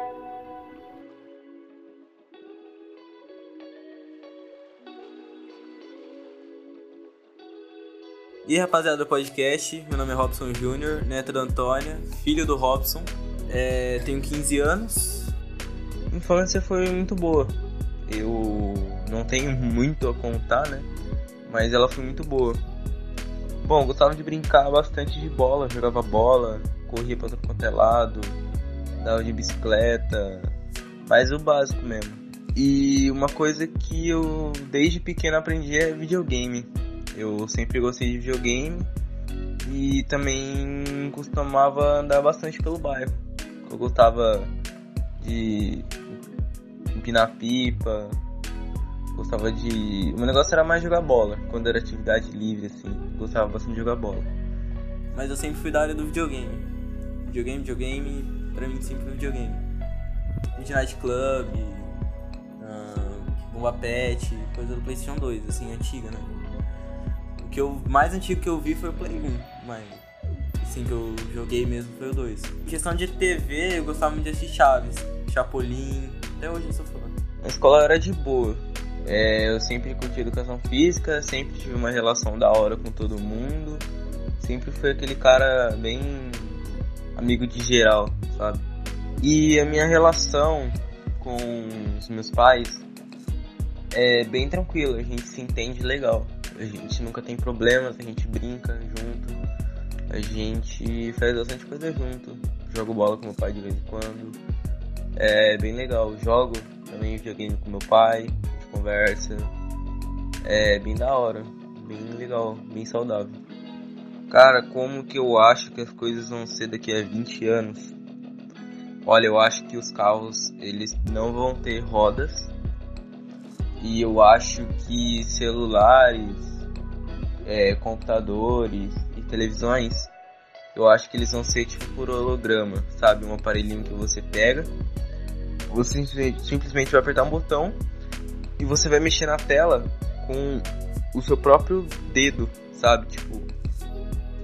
E rapaziada do podcast, meu nome é Robson Júnior, neto da Antônia, filho do Robson. É, tenho 15 anos. Minha infância foi muito boa. Eu não tenho muito a contar, né? Mas ela foi muito boa. Bom, gostava de brincar bastante de bola, jogava bola, corria pra todo quanto é lado, dava de bicicleta, faz o básico mesmo. E uma coisa que eu desde pequeno aprendi é videogame. Eu sempre gostei de videogame e também costumava andar bastante pelo bairro. Eu gostava de empinar pipa, gostava de. O meu negócio era mais jogar bola, quando era atividade livre, assim. Gostava bastante de jogar bola. Mas eu sempre fui da área do videogame. Videogame, videogame, pra mim sempre foi videogame. Midnight Club, ah, Bomba Pet, coisa do Playstation 2, assim, antiga, né? Que eu, mais antigo que eu vi foi o Play 1, mas assim que eu joguei mesmo foi o 2. Em questão de TV, eu gostava muito de assistir Chaves, Chapolin, até hoje eu sou fã. A escola era de boa. É, eu sempre curti educação física, sempre tive uma relação da hora com todo mundo. Sempre fui aquele cara bem amigo de geral, sabe? E a minha relação com os meus pais é bem tranquila, a gente se entende legal. A gente nunca tem problemas, a gente brinca junto, a gente faz bastante coisa junto. Jogo bola com meu pai de vez em quando. É bem legal. Jogo também videogame com meu pai, a gente conversa. É bem da hora, bem legal, bem saudável. Cara, como que eu acho que as coisas vão ser daqui a 20 anos? Olha, eu acho que os carros eles não vão ter rodas E eu acho que celulares, é, computadores e televisões, eu acho que eles vão ser tipo por holograma, sabe? Um aparelhinho que você pega, você simplesmente vai apertar um botão e você vai mexer na tela com o seu próprio dedo, sabe? Tipo,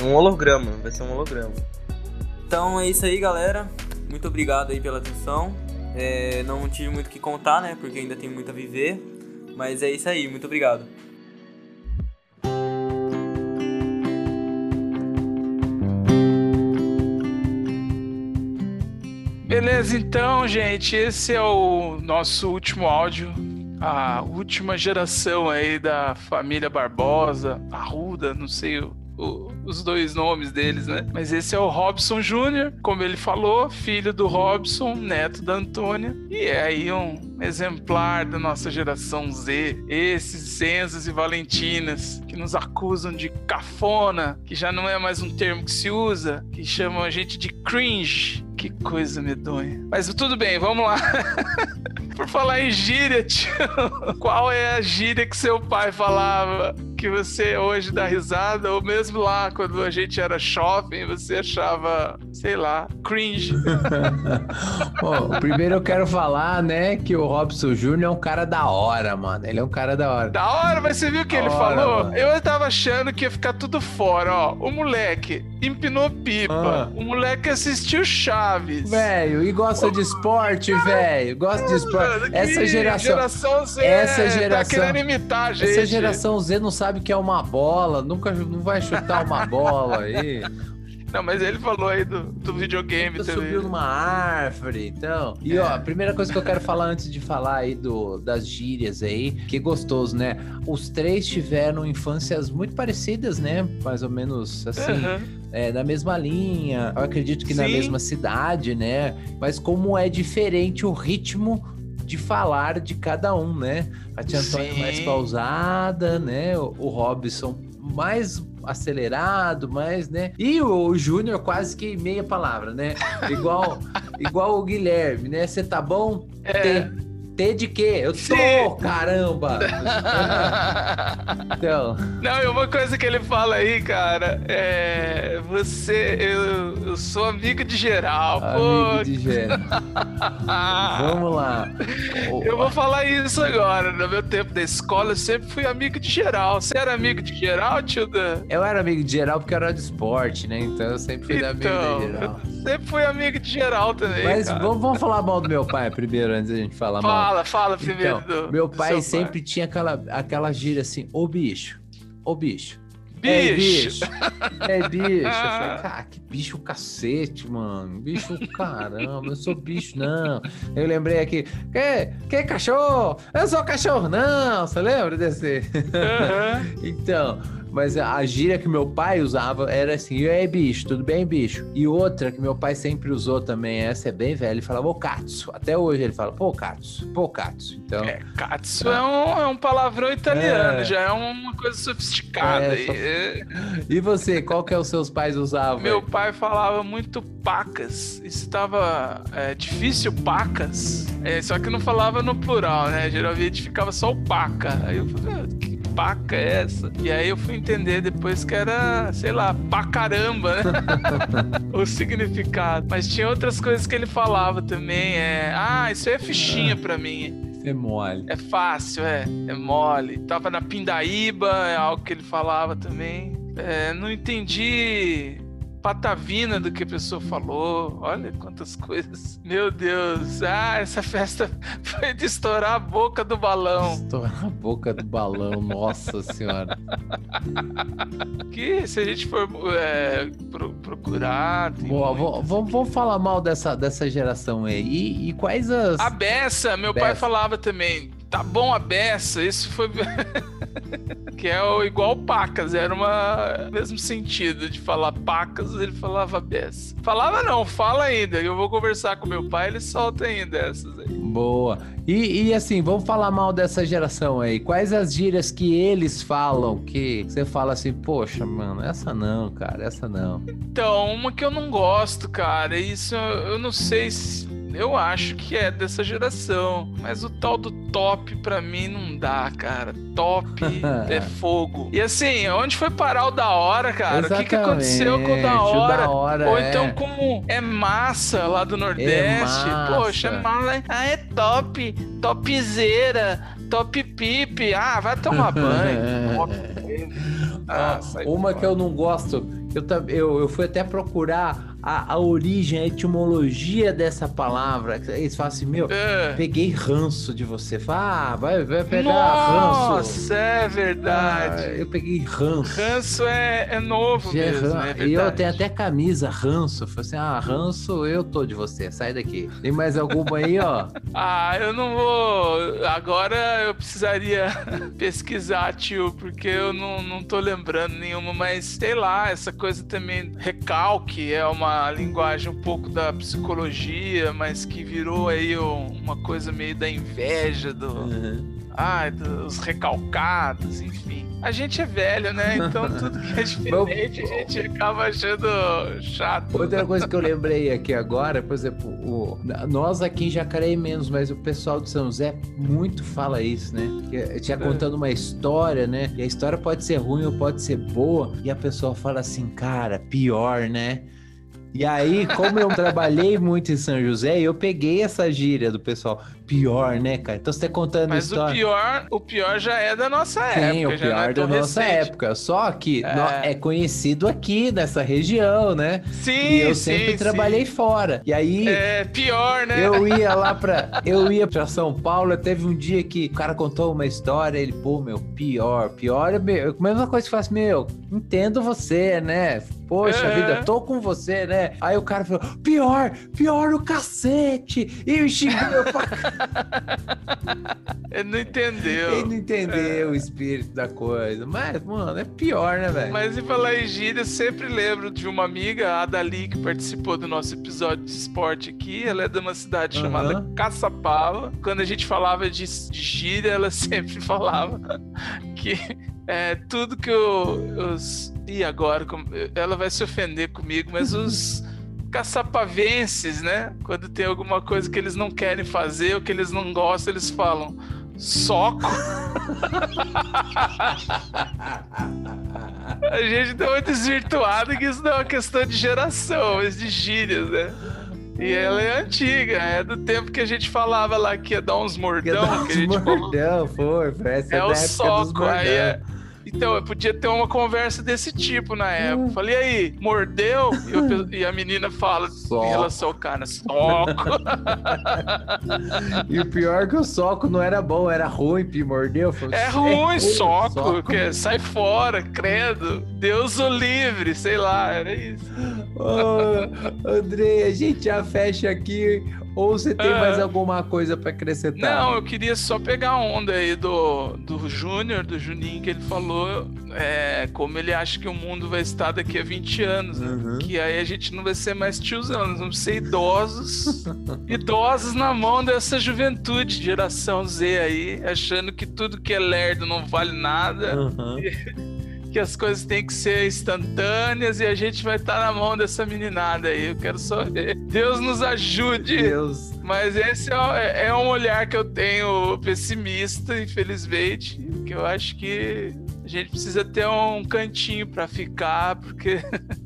um holograma, vai ser um holograma. Então é isso aí, galera. Muito obrigado aí pela atenção. É, não tive muito o que contar, né? Porque ainda tenho muito a viver. Mas é isso aí, muito obrigado. Beleza, então, gente, esse é o nosso último áudio. A última geração aí da família Barbosa, Arruda, não sei o, o, os dois nomes deles, né? Mas esse é o Robson Júnior, como ele falou, filho do Robson, neto da Antônia, e é aí um exemplar da nossa geração Z. Esses Enzos e Valentinas que nos acusam de cafona, que já não é mais um termo que se usa, que chamam a gente de cringe. Que coisa medonha. Mas tudo bem, vamos lá. <laughs> Por falar em gíria, tio, qual é a gíria que seu pai falava que você hoje dá risada? Ou mesmo lá, quando a gente era shopping, você achava, sei lá, cringe? <laughs> Bom, primeiro eu quero falar, né, que o Robson Júnior é um cara da hora, mano. Ele é um cara da hora. Da hora, mas você viu o que Da ele hora, falou? mano. Eu tava achando que ia ficar tudo fora, ó. O moleque empinou pipa. Ah. O moleque assistiu Chaves. Velho, e gosta de esporte, velho. Gosta de esporte. Mano, Essa geração. geração Z essa tá geração. querendo imitar gente. Essa geração Z não sabe o que é uma bola, nunca não vai chutar uma bola aí. <laughs> Não, mas ele falou aí do, do videogame também. subiu numa árvore, então. E É. ó, a primeira coisa que eu quero falar antes de falar aí do, das gírias aí, que gostoso, né? Os três tiveram infâncias muito parecidas, né? Mais ou menos assim. Aham. É, na mesma linha, eu acredito que na Sim. mesma cidade, né? Mas como é diferente o ritmo de falar de cada um, né? A tia Antônia Sim. mais pausada, né? O, o Robson mais acelerado, mais, né? E o, o Júnior quase que meia palavra, né? Igual, <laughs> igual o Guilherme, né? Você tá bom? É. T. T de quê? Eu tô, caramba! <laughs> então, Não, e uma coisa que ele fala aí, cara, é. Você. Eu, eu sou amigo de geral, pô. amigo de gênero. <laughs> Vamos lá. Eu vou falar isso agora. No meu tempo da escola, eu sempre fui amigo de geral. Você era amigo de geral, tio Dan? Eu era amigo de geral porque eu era de esporte, né? Então eu sempre fui amigo Então, de geral. eu sempre fui amigo de geral também. Mas vamos, vamos falar mal do meu pai primeiro, antes da gente falar mal. Fala, fala primeiro Então, do- meu do pai seu sempre tinha aquela, aquela gíria assim, ô bicho, ô bicho. Bicho. É bicho. <laughs> É bicho. Eu falei, cara, que bicho cacete, mano. Bicho caramba, eu sou bicho, não. Eu lembrei aqui, que, que cachorro? Eu sou cachorro, não. Você lembra desse? <laughs> então, mas a gíria que meu pai usava era assim, e aí, bicho, tudo bem, bicho? E outra que meu pai sempre usou também, essa é bem velha, ele falava, ô Katsu. Até hoje ele fala, pô, Katsu, pô, Katsu. Então, É, Katsu é um, é um palavrão italiano, É. já é uma coisa sofisticada. É, só- É. <laughs> E você, qual que é os seus pais usavam? Meu pai falava muito pacas. Isso estava é, difícil, pacas. É, só que não falava no plural, né? Geralmente ficava só o paca. Aí eu falei, ah, que paca é essa? E aí eu fui entender depois que era, sei lá, pra caramba, né? <laughs> o significado. Mas tinha outras coisas que ele falava também. É, ah, isso aí é fichinha pra mim. Você mole. É fácil, é. É mole. Tava na Pindaíba, é algo que ele falava também. É, não entendi patavina do que a pessoa falou. Olha quantas coisas. Meu Deus. Ah, essa festa <laughs> foi de estourar a boca do balão. Estourar a boca do balão, nossa senhora. Que se a gente for é, pro- procurar. Boa, vamos, vamos falar mal dessa, dessa geração aí. E, e quais as. A beça, meu pai falava também. Tá bom a beça, isso foi. <laughs> que é o, igual pacas, era uma mesmo sentido de falar pacas, ele falava beça. Falava não, fala ainda. Eu vou conversar com meu pai, ele solta ainda essas aí. Boa. E, e assim, vamos falar mal dessa geração aí. Quais as gírias que eles falam que você fala assim, poxa, mano, essa não, cara, essa não. Então, uma que eu não gosto, cara, isso eu eu não sei se. Eu acho que é dessa geração. Mas o tal do top pra mim não dá, cara. Top <laughs> é fogo. E assim, onde foi parar o da hora, cara? O que, que aconteceu com o da Exatamente, o hora? da hora, Ou é. então com é massa lá do Nordeste. massa. Poxa, é mala. Ah, é top. Topzera. Top pipe. Ah, vai tomar <laughs> banho. Top. Ah, Uma que eu não gosto, eu, eu fui até procurar a, a origem, a etimologia dessa palavra. Eles falam assim, meu, É. peguei ranço de você. Fala, ah, vai, vai pegar ranço. Nossa, é verdade. Ah, eu peguei ranço. Ranço é, é novo Já é mesmo, ran- é e eu tenho até camisa ranço. Falei assim: ah, ranço, eu tô de você, sai daqui. Tem mais alguma aí, ó? <laughs> Ah, eu não vou. Agora eu precisaria <laughs> pesquisar, tio, porque eu não, não tô lembrando nenhuma, mas sei lá, essa coisa também. Recalque é uma linguagem um pouco da psicologia, mas que virou aí um- uma coisa meio da inveja, do. Ai, dos recalcados, enfim. A gente é velho, né? Então <laughs> tudo que é diferente a gente acaba achando chato. Outra coisa que eu lembrei aqui agora, por exemplo, o- nós aqui em Jacareí menos, mas o pessoal de São José muito fala isso, né? Que Tinha contando uma história, né? E a história pode ser ruim ou pode ser boa, e a pessoa fala assim, cara, pior, né? E aí, como eu trabalhei muito em São José, eu peguei essa gíria do pessoal. Pior, né, cara? Então você tá contando Mas o história. pior, o pior já é da nossa Sim, época. o já não pior é da nossa recente. época. Só que É. é conhecido aqui nessa região, né? Sim, E eu sim, sempre sim. trabalhei fora. E aí É pior, né? eu <laughs> ia lá pra. Eu ia pra São Paulo. Teve um dia que o cara contou uma história. Ele, pô, meu, pior, pior. é meu. A mesma coisa que faz, meu, entendo você, né? Poxa É. vida, tô com você, né? Aí o cara falou, pior, pior o cacete. E me xingou. <laughs> <laughs> Ele não entendeu. Ele não entendeu o espírito da coisa. Mas, mano, é pior, né, velho? Mas em falar em gíria, eu sempre lembro de uma amiga, a Adali, que participou do nosso episódio de esporte aqui. Ela é de uma cidade Aham. chamada Caçapava. Quando a gente falava de, de gíria, ela <laughs> sempre falava que é, tudo que o- os. E agora? Ela vai se ofender comigo, mas os. <laughs> Caçapavenses, né? Quando tem alguma coisa que eles não querem fazer ou que eles não gostam, eles falam soco. <laughs> A gente deu uma desvirtuada que isso não é uma questão de geração, mas de gírias, né? E ela é antiga, é do tempo que a gente falava lá que ia dar uns mordão, que a gente falou. Mordão, foi, foi. Essa É da o soco, aí é... Então, eu podia ter uma conversa desse tipo na época. Falei, e aí, mordeu? E, e a menina fala em relação ao cara, soco. <laughs> E o pior é que o soco não era bom, era ruim, pi, mordeu. falou, É ruim, soco, que sai fora, credo. Deus o livre, sei lá, era isso. Ô, Andrei, a gente já fecha aqui. Ou você tem Ah. mais alguma coisa pra acrescentar? Não, eu queria só pegar a onda aí do, do Júnior, do Juninho, que ele falou é, como ele acha que o mundo vai estar daqui a 20 anos, né? Uhum. Que aí a gente não vai ser mais tiozão, nós vamos ser idosos. <laughs> idosos na mão dessa juventude, geração Z aí, achando que tudo que é lerdo não vale nada. Uhum. <laughs> Que as coisas têm que ser instantâneas e a gente vai estar na mão dessa meninada aí. Eu quero só ver. Deus nos ajude. Deus. Mas esse é, é um olhar que eu tenho pessimista, infelizmente. Que eu acho que a gente precisa ter um cantinho pra ficar, porque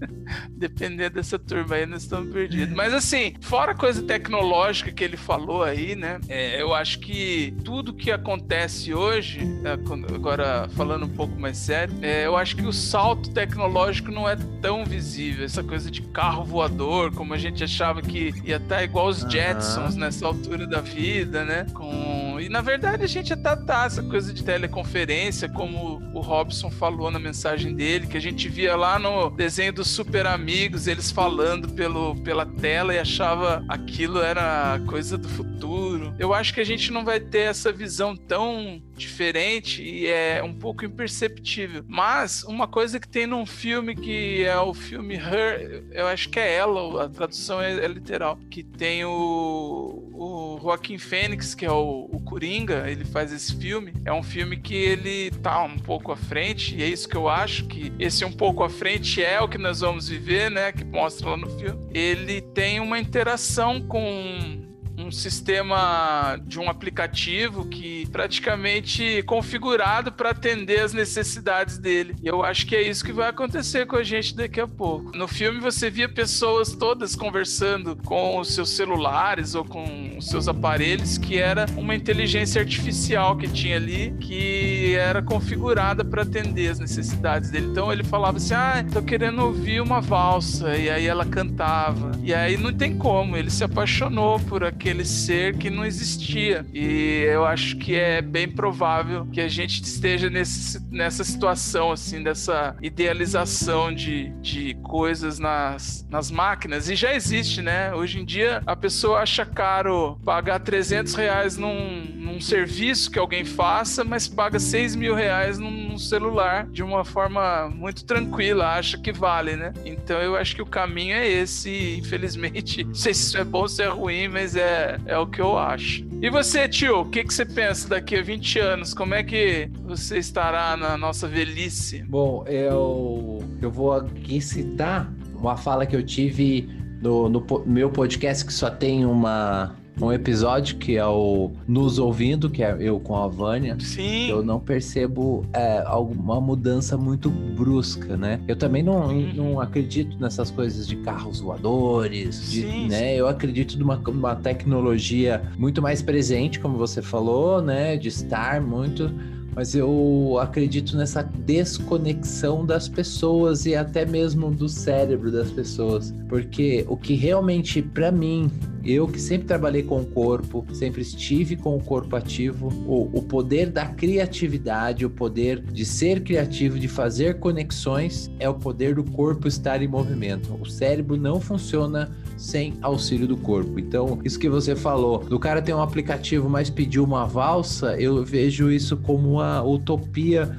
<laughs> dependendo dessa turma aí, nós estamos perdidos. Mas assim, fora a coisa tecnológica que ele falou aí, né? é, eu acho que tudo que acontece hoje, é, agora falando um pouco mais sério, é, eu acho que o salto tecnológico não é tão visível. Essa coisa de carro voador, como a gente achava que ia estar igual os Jetsons nessa altura da vida, né? Com... E na verdade a gente tá, tá essa coisa de teleconferência, como o Robson falou na mensagem dele, que a gente via lá no desenho dos Super Amigos, eles falando pelo, pela tela e achava aquilo era coisa do futuro. Eu acho que a gente não vai ter essa visão tão diferente e é um pouco imperceptível. Mas uma coisa que tem num filme que é o filme Her, eu acho que é ela, a tradução é, é literal, que tem o, o Joaquim Fênix, que é o, o Coringa, ele faz esse filme. É um filme que ele tá um pouco à frente, e é isso que eu acho, que esse um pouco à frente é o que nós vamos viver, né? Que mostra lá no filme. Ele tem uma interação com um sistema de um aplicativo que praticamente configurado para atender as necessidades dele. E eu acho que é isso que vai acontecer com a gente daqui a pouco. No filme você via pessoas todas conversando com os seus celulares ou com os seus aparelhos, que era uma inteligência artificial que tinha ali, que era configurada para atender as necessidades dele. Então ele falava assim: "Ah, tô querendo ouvir uma valsa", e aí ela cantava. E aí não tem como, ele se apaixonou por aquele ser que não existia. E eu acho que é bem provável que a gente esteja nesse, nessa situação assim, dessa idealização de, de coisas nas, nas máquinas. E já existe, né? Hoje em dia a pessoa acha caro pagar 300 reais num, num serviço que alguém faça, mas paga 6 mil reais num, num celular de uma forma muito tranquila, acha que vale, né? Então eu acho que o caminho é esse, infelizmente. <laughs> Não sei se isso é bom ou se é ruim, mas é, é o que eu acho. E você, tio, o que, que você pensa daqui a 20 anos? Como é que você estará na nossa velhice? Bom, eu, eu vou aqui citar uma fala que eu tive no, no meu podcast que só tem uma, um episódio que é o Nos Ouvindo, que é eu com a Vânia. Sim. Eu não percebo é, alguma mudança muito brusca, né? Eu também não, não acredito nessas coisas de carros voadores, de, Sim, né? Eu acredito numa uma tecnologia muito mais presente, como você falou, né? De estar muito mas eu acredito nessa desconexão das pessoas e até mesmo do cérebro das pessoas, porque o que realmente para mim eu que sempre trabalhei com o corpo, sempre estive com o corpo ativo, o, o poder da criatividade, o poder de ser criativo, de fazer conexões, é o poder do corpo estar em movimento. O cérebro não funciona sem auxílio do corpo. Então, isso que você falou, do cara ter um aplicativo, mas pediu uma valsa, eu vejo isso como uma utopia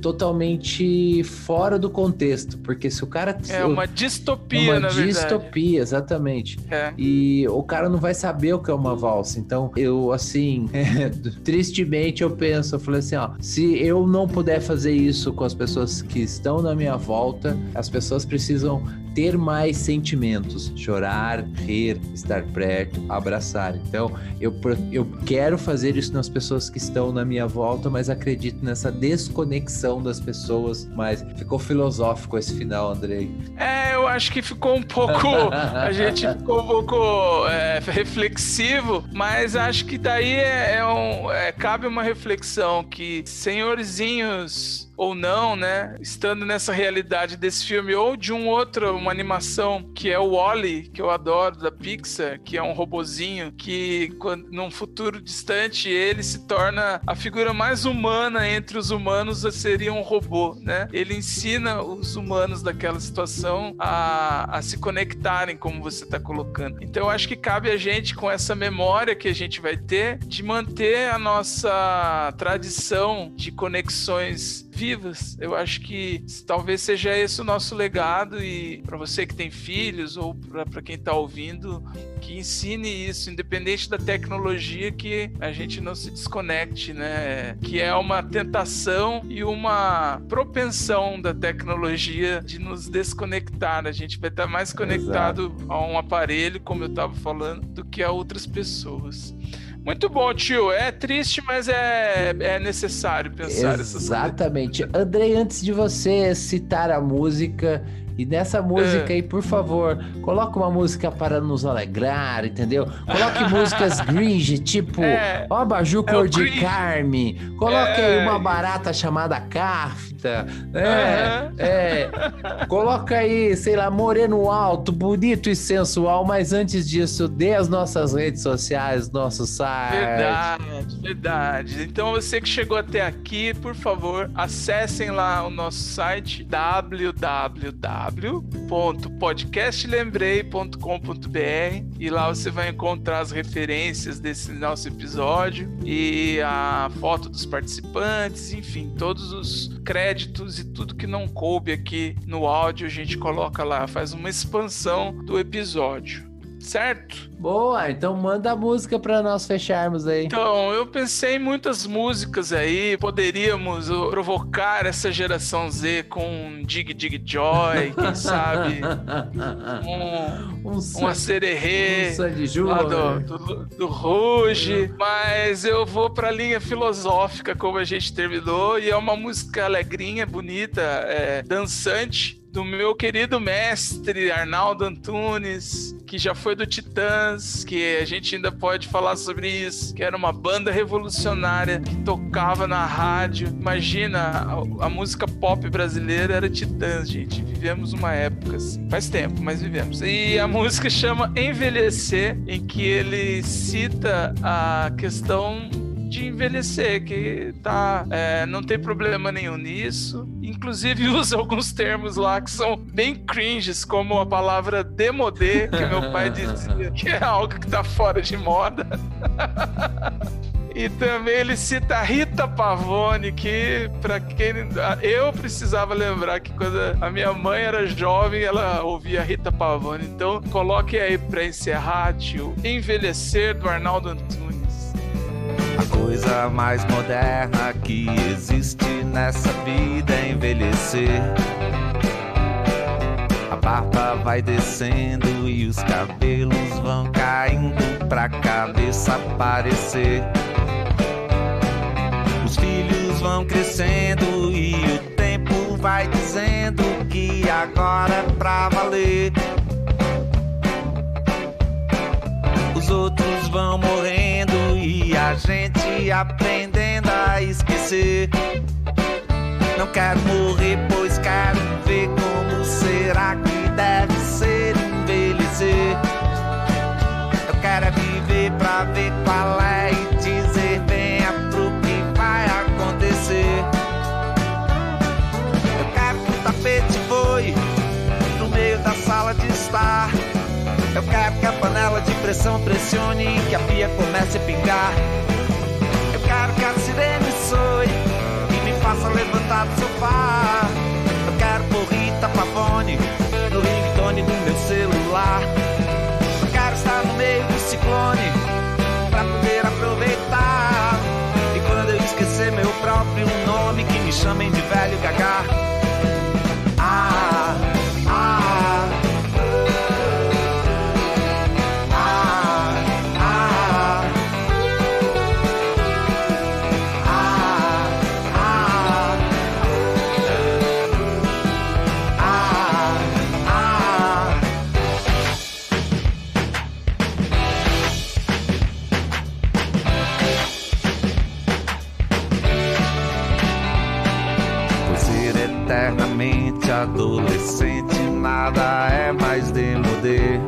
totalmente fora do contexto, porque se o cara É uma distopia, uma na verdade. distopia, exatamente. É. E o cara não vai saber o que é uma valsa. Então, eu, assim, <laughs> tristemente eu penso, eu falei assim, ó, se eu não puder fazer isso com as pessoas que estão na minha volta, as pessoas precisam ter mais sentimentos, chorar, rir, estar perto, abraçar. Então, eu, eu quero fazer isso nas pessoas que estão na minha volta, mas acredito nessa desconexão das pessoas. Mas ficou filosófico esse final, Andrei. É, eu acho que ficou um pouco. <laughs> a gente ficou um pouco é, reflexivo, mas acho que daí é, é um, é, cabe uma reflexão que senhorzinhos ou não, né, estando nessa realidade desse filme ou de um outro, uma animação que é o Wall-E, que eu adoro da Pixar, que é um robozinho que quando, num futuro distante ele se torna a figura mais humana entre os humanos seria um robô, né? Ele ensina os humanos daquela situação a, a se conectarem, como você está colocando. Então eu acho que cabe a gente, com essa memória que a gente vai ter, de manter a nossa tradição de conexões vivas. Eu acho que talvez seja esse o nosso legado e para você que tem filhos ou para quem está ouvindo, que ensine isso, independente da tecnologia, que a gente não se desconecte, né? Que é uma tentação e uma propensão da tecnologia de nos desconectar. A gente vai estar mais conectado a um aparelho, como eu estava falando, do que a outras pessoas. Muito bom, tio. É triste, mas é, é necessário pensar essas coisas. Exatamente. Andrei, antes de você citar a música, e nessa música É. aí, por favor, coloque uma música para nos alegrar, entendeu? Coloque <laughs> músicas Gringe, tipo É. Ó Abajur É Cor de Gringe. Carme. Coloque aí É. uma barata chamada Kafta. É, é. Coloca aí, sei lá, Moreno Alto, bonito e sensual. Mas antes disso, dê as nossas redes sociais, nosso site. Verdade, verdade. Então você que chegou até aqui, por favor, acessem lá o nosso site www.podcastlembrei.com.br e lá você vai encontrar as referências desse nosso episódio e a foto dos participantes, enfim, todos os créditos e tudo que não coube aqui no áudio a gente coloca lá, faz uma expansão do episódio. Certo? Boa, então manda a música para nós fecharmos aí. Então, eu pensei em muitas músicas aí, poderíamos uh, provocar essa geração Z com Dig Dig Joy, <laughs> quem sabe? Um, um, uma sererê um lá do, do, do Ruge, mas eu vou pra linha filosófica, como a gente terminou, e é uma música alegrinha, bonita, é, dançante, do meu querido mestre Arnaldo Antunes, que já foi do Titãs, que a gente ainda pode falar sobre isso, que era uma banda revolucionária que tocava na rádio. Imagina, a, a música pop brasileira era Titãs, gente. Vivemos uma época assim. Faz tempo, mas vivemos. E a música chama Envelhecer, em que ele cita a questão de envelhecer, que tá, é, não tem problema nenhum nisso. Inclusive <laughs> usa alguns termos lá que são bem cringes, como a palavra demodê, que meu pai <laughs> dizia que é algo que tá fora de moda. <laughs> E também ele cita Rita Pavone, que para quem eu precisava lembrar que quando a minha mãe era jovem, ela ouvia Rita Pavone. Então, coloque aí para encerrar, tio, Envelhecer do Arnaldo Antunes. Coisa mais moderna que existe nessa vida é envelhecer. A barba vai descendo e os cabelos vão caindo pra cabeça aparecer. Os filhos vão crescendo e o tempo vai dizendo que agora é pra valer. Os outros vão morrendo a gente aprendendo a esquecer. Não quero morrer, pois quero ver como será que deve ser envelhecer. Eu quero é viver pra ver qual é pressão pressione que a pia comece a pingar. Eu quero que a sirene soe e me faça levantar do sofá. Eu quero por Rita Pavone no ringtone do meu celular. Eu quero estar no meio do ciclone pra poder aproveitar. E quando eu esquecer meu próprio nome, que me chamem de velho gagá. É mais demodê.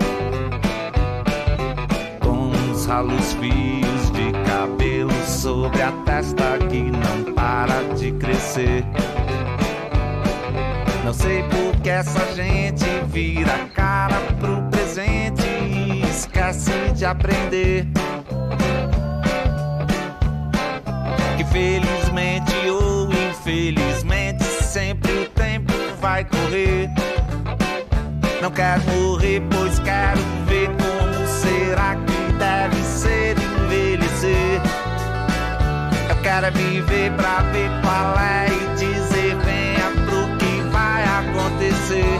Com os ralos fios de cabelo sobre a testa que não para de crescer. Não sei por que essa gente vira a cara pro presente e esquece de aprender. Que felizmente ou infelizmente sempre o tempo vai correr. Não quero morrer, pois quero ver como será que deve ser envelhecer. Eu quero é viver pra ver qual é e dizer venha pro que vai acontecer.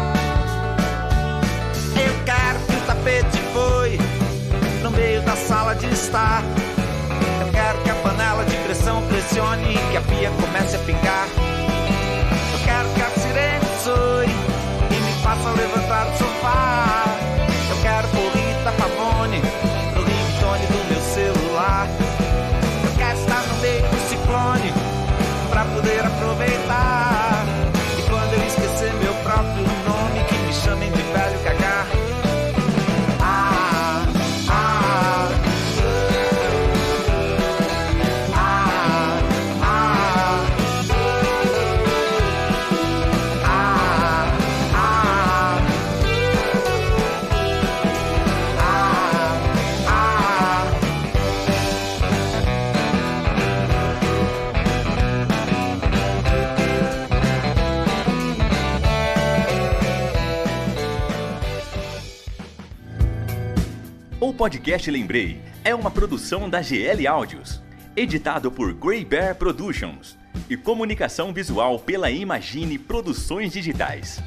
Eu quero que o tapete foi no meio da sala de estar. Eu quero que a panela de pressão pressione e que a pia comece a pingar. Podcast Lembrei é uma produção da GL Áudios, editado por Grey Bear Productions e comunicação visual pela Imagine Produções Digitais.